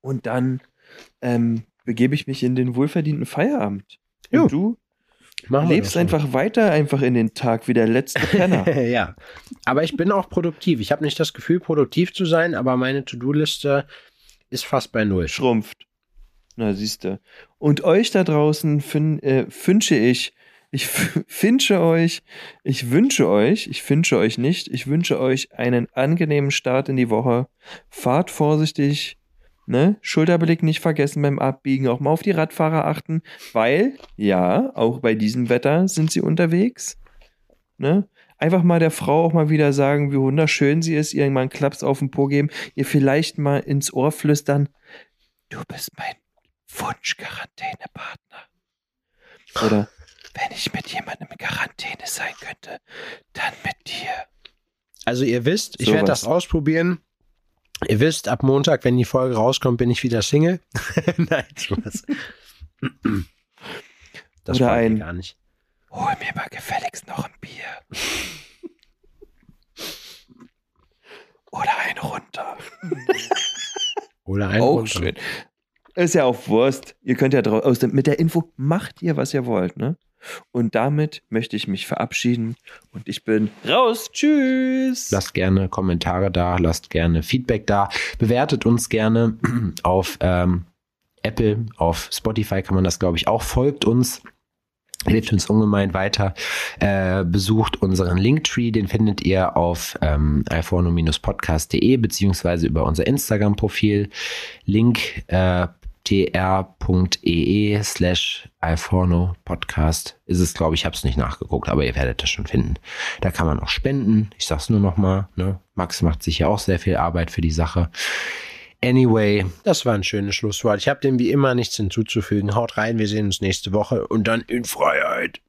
Und dann ähm, begebe ich mich in den wohlverdienten Feierabend. Und jo. du Machen lebst einfach weiter einfach in den Tag wie der letzte Penner. <laughs> ja, aber ich bin auch produktiv. Ich habe nicht das Gefühl, produktiv zu sein, aber meine To-Do-Liste ist fast bei null. Schrumpft. Na, siehst du. Und euch da draußen fin äh, wünsche ich, ich <laughs> wünsche euch, ich wünsche euch, ich wünsche euch nicht, ich wünsche euch einen angenehmen Start in die Woche. Fahrt vorsichtig, Ne? Schulterblick nicht vergessen beim Abbiegen, auch mal auf die Radfahrer achten, weil, ja, auch bei diesem Wetter sind sie unterwegs. ne? Einfach mal der Frau auch mal wieder sagen, wie wunderschön sie ist, ihr mal einen Klaps auf den Po geben, ihr vielleicht mal ins Ohr flüstern, du bist mein Wunsch-Quarantäne-Partner. Oder wenn ich mit jemandem in Quarantäne sein könnte, dann mit dir. Also ihr wisst, ich So werde das ausprobieren. Ihr wisst, ab Montag, wenn die Folge rauskommt, bin ich wieder Single. <laughs> Nein, Spaß. Das Oder ich ein- gar nicht. Hol mir mal gefälligst noch ein Bier. Oder ein runter. Oder ein auch runter. schön. Ist ja auch Wurst. Ihr könnt ja drau- aus dem, mit der Info macht ihr, was ihr wollt, ne? Und damit möchte ich mich verabschieden und ich bin raus. Tschüss. Lasst gerne Kommentare da, lasst gerne Feedback da, bewertet uns gerne <clears throat> auf ähm, Apple, auf Spotify kann man das, glaube ich, auch. Folgt uns, hilft uns ungemein weiter. Äh, besucht unseren Linktree, den findet ihr auf ähm, iPhone-podcast.de beziehungsweise über unser Instagram-Profil. Link äh, tr.ee slash iPhone Podcast ist es, glaube ich, habe es nicht nachgeguckt, aber ihr werdet das schon finden. Da kann man auch spenden. Ich sag's nur noch mal, ne? Max macht sich ja auch sehr viel Arbeit für die Sache. Anyway, das war ein schönes Schlusswort. Ich habe dem wie immer nichts hinzuzufügen. Haut rein, wir sehen uns nächste Woche und dann in Freiheit.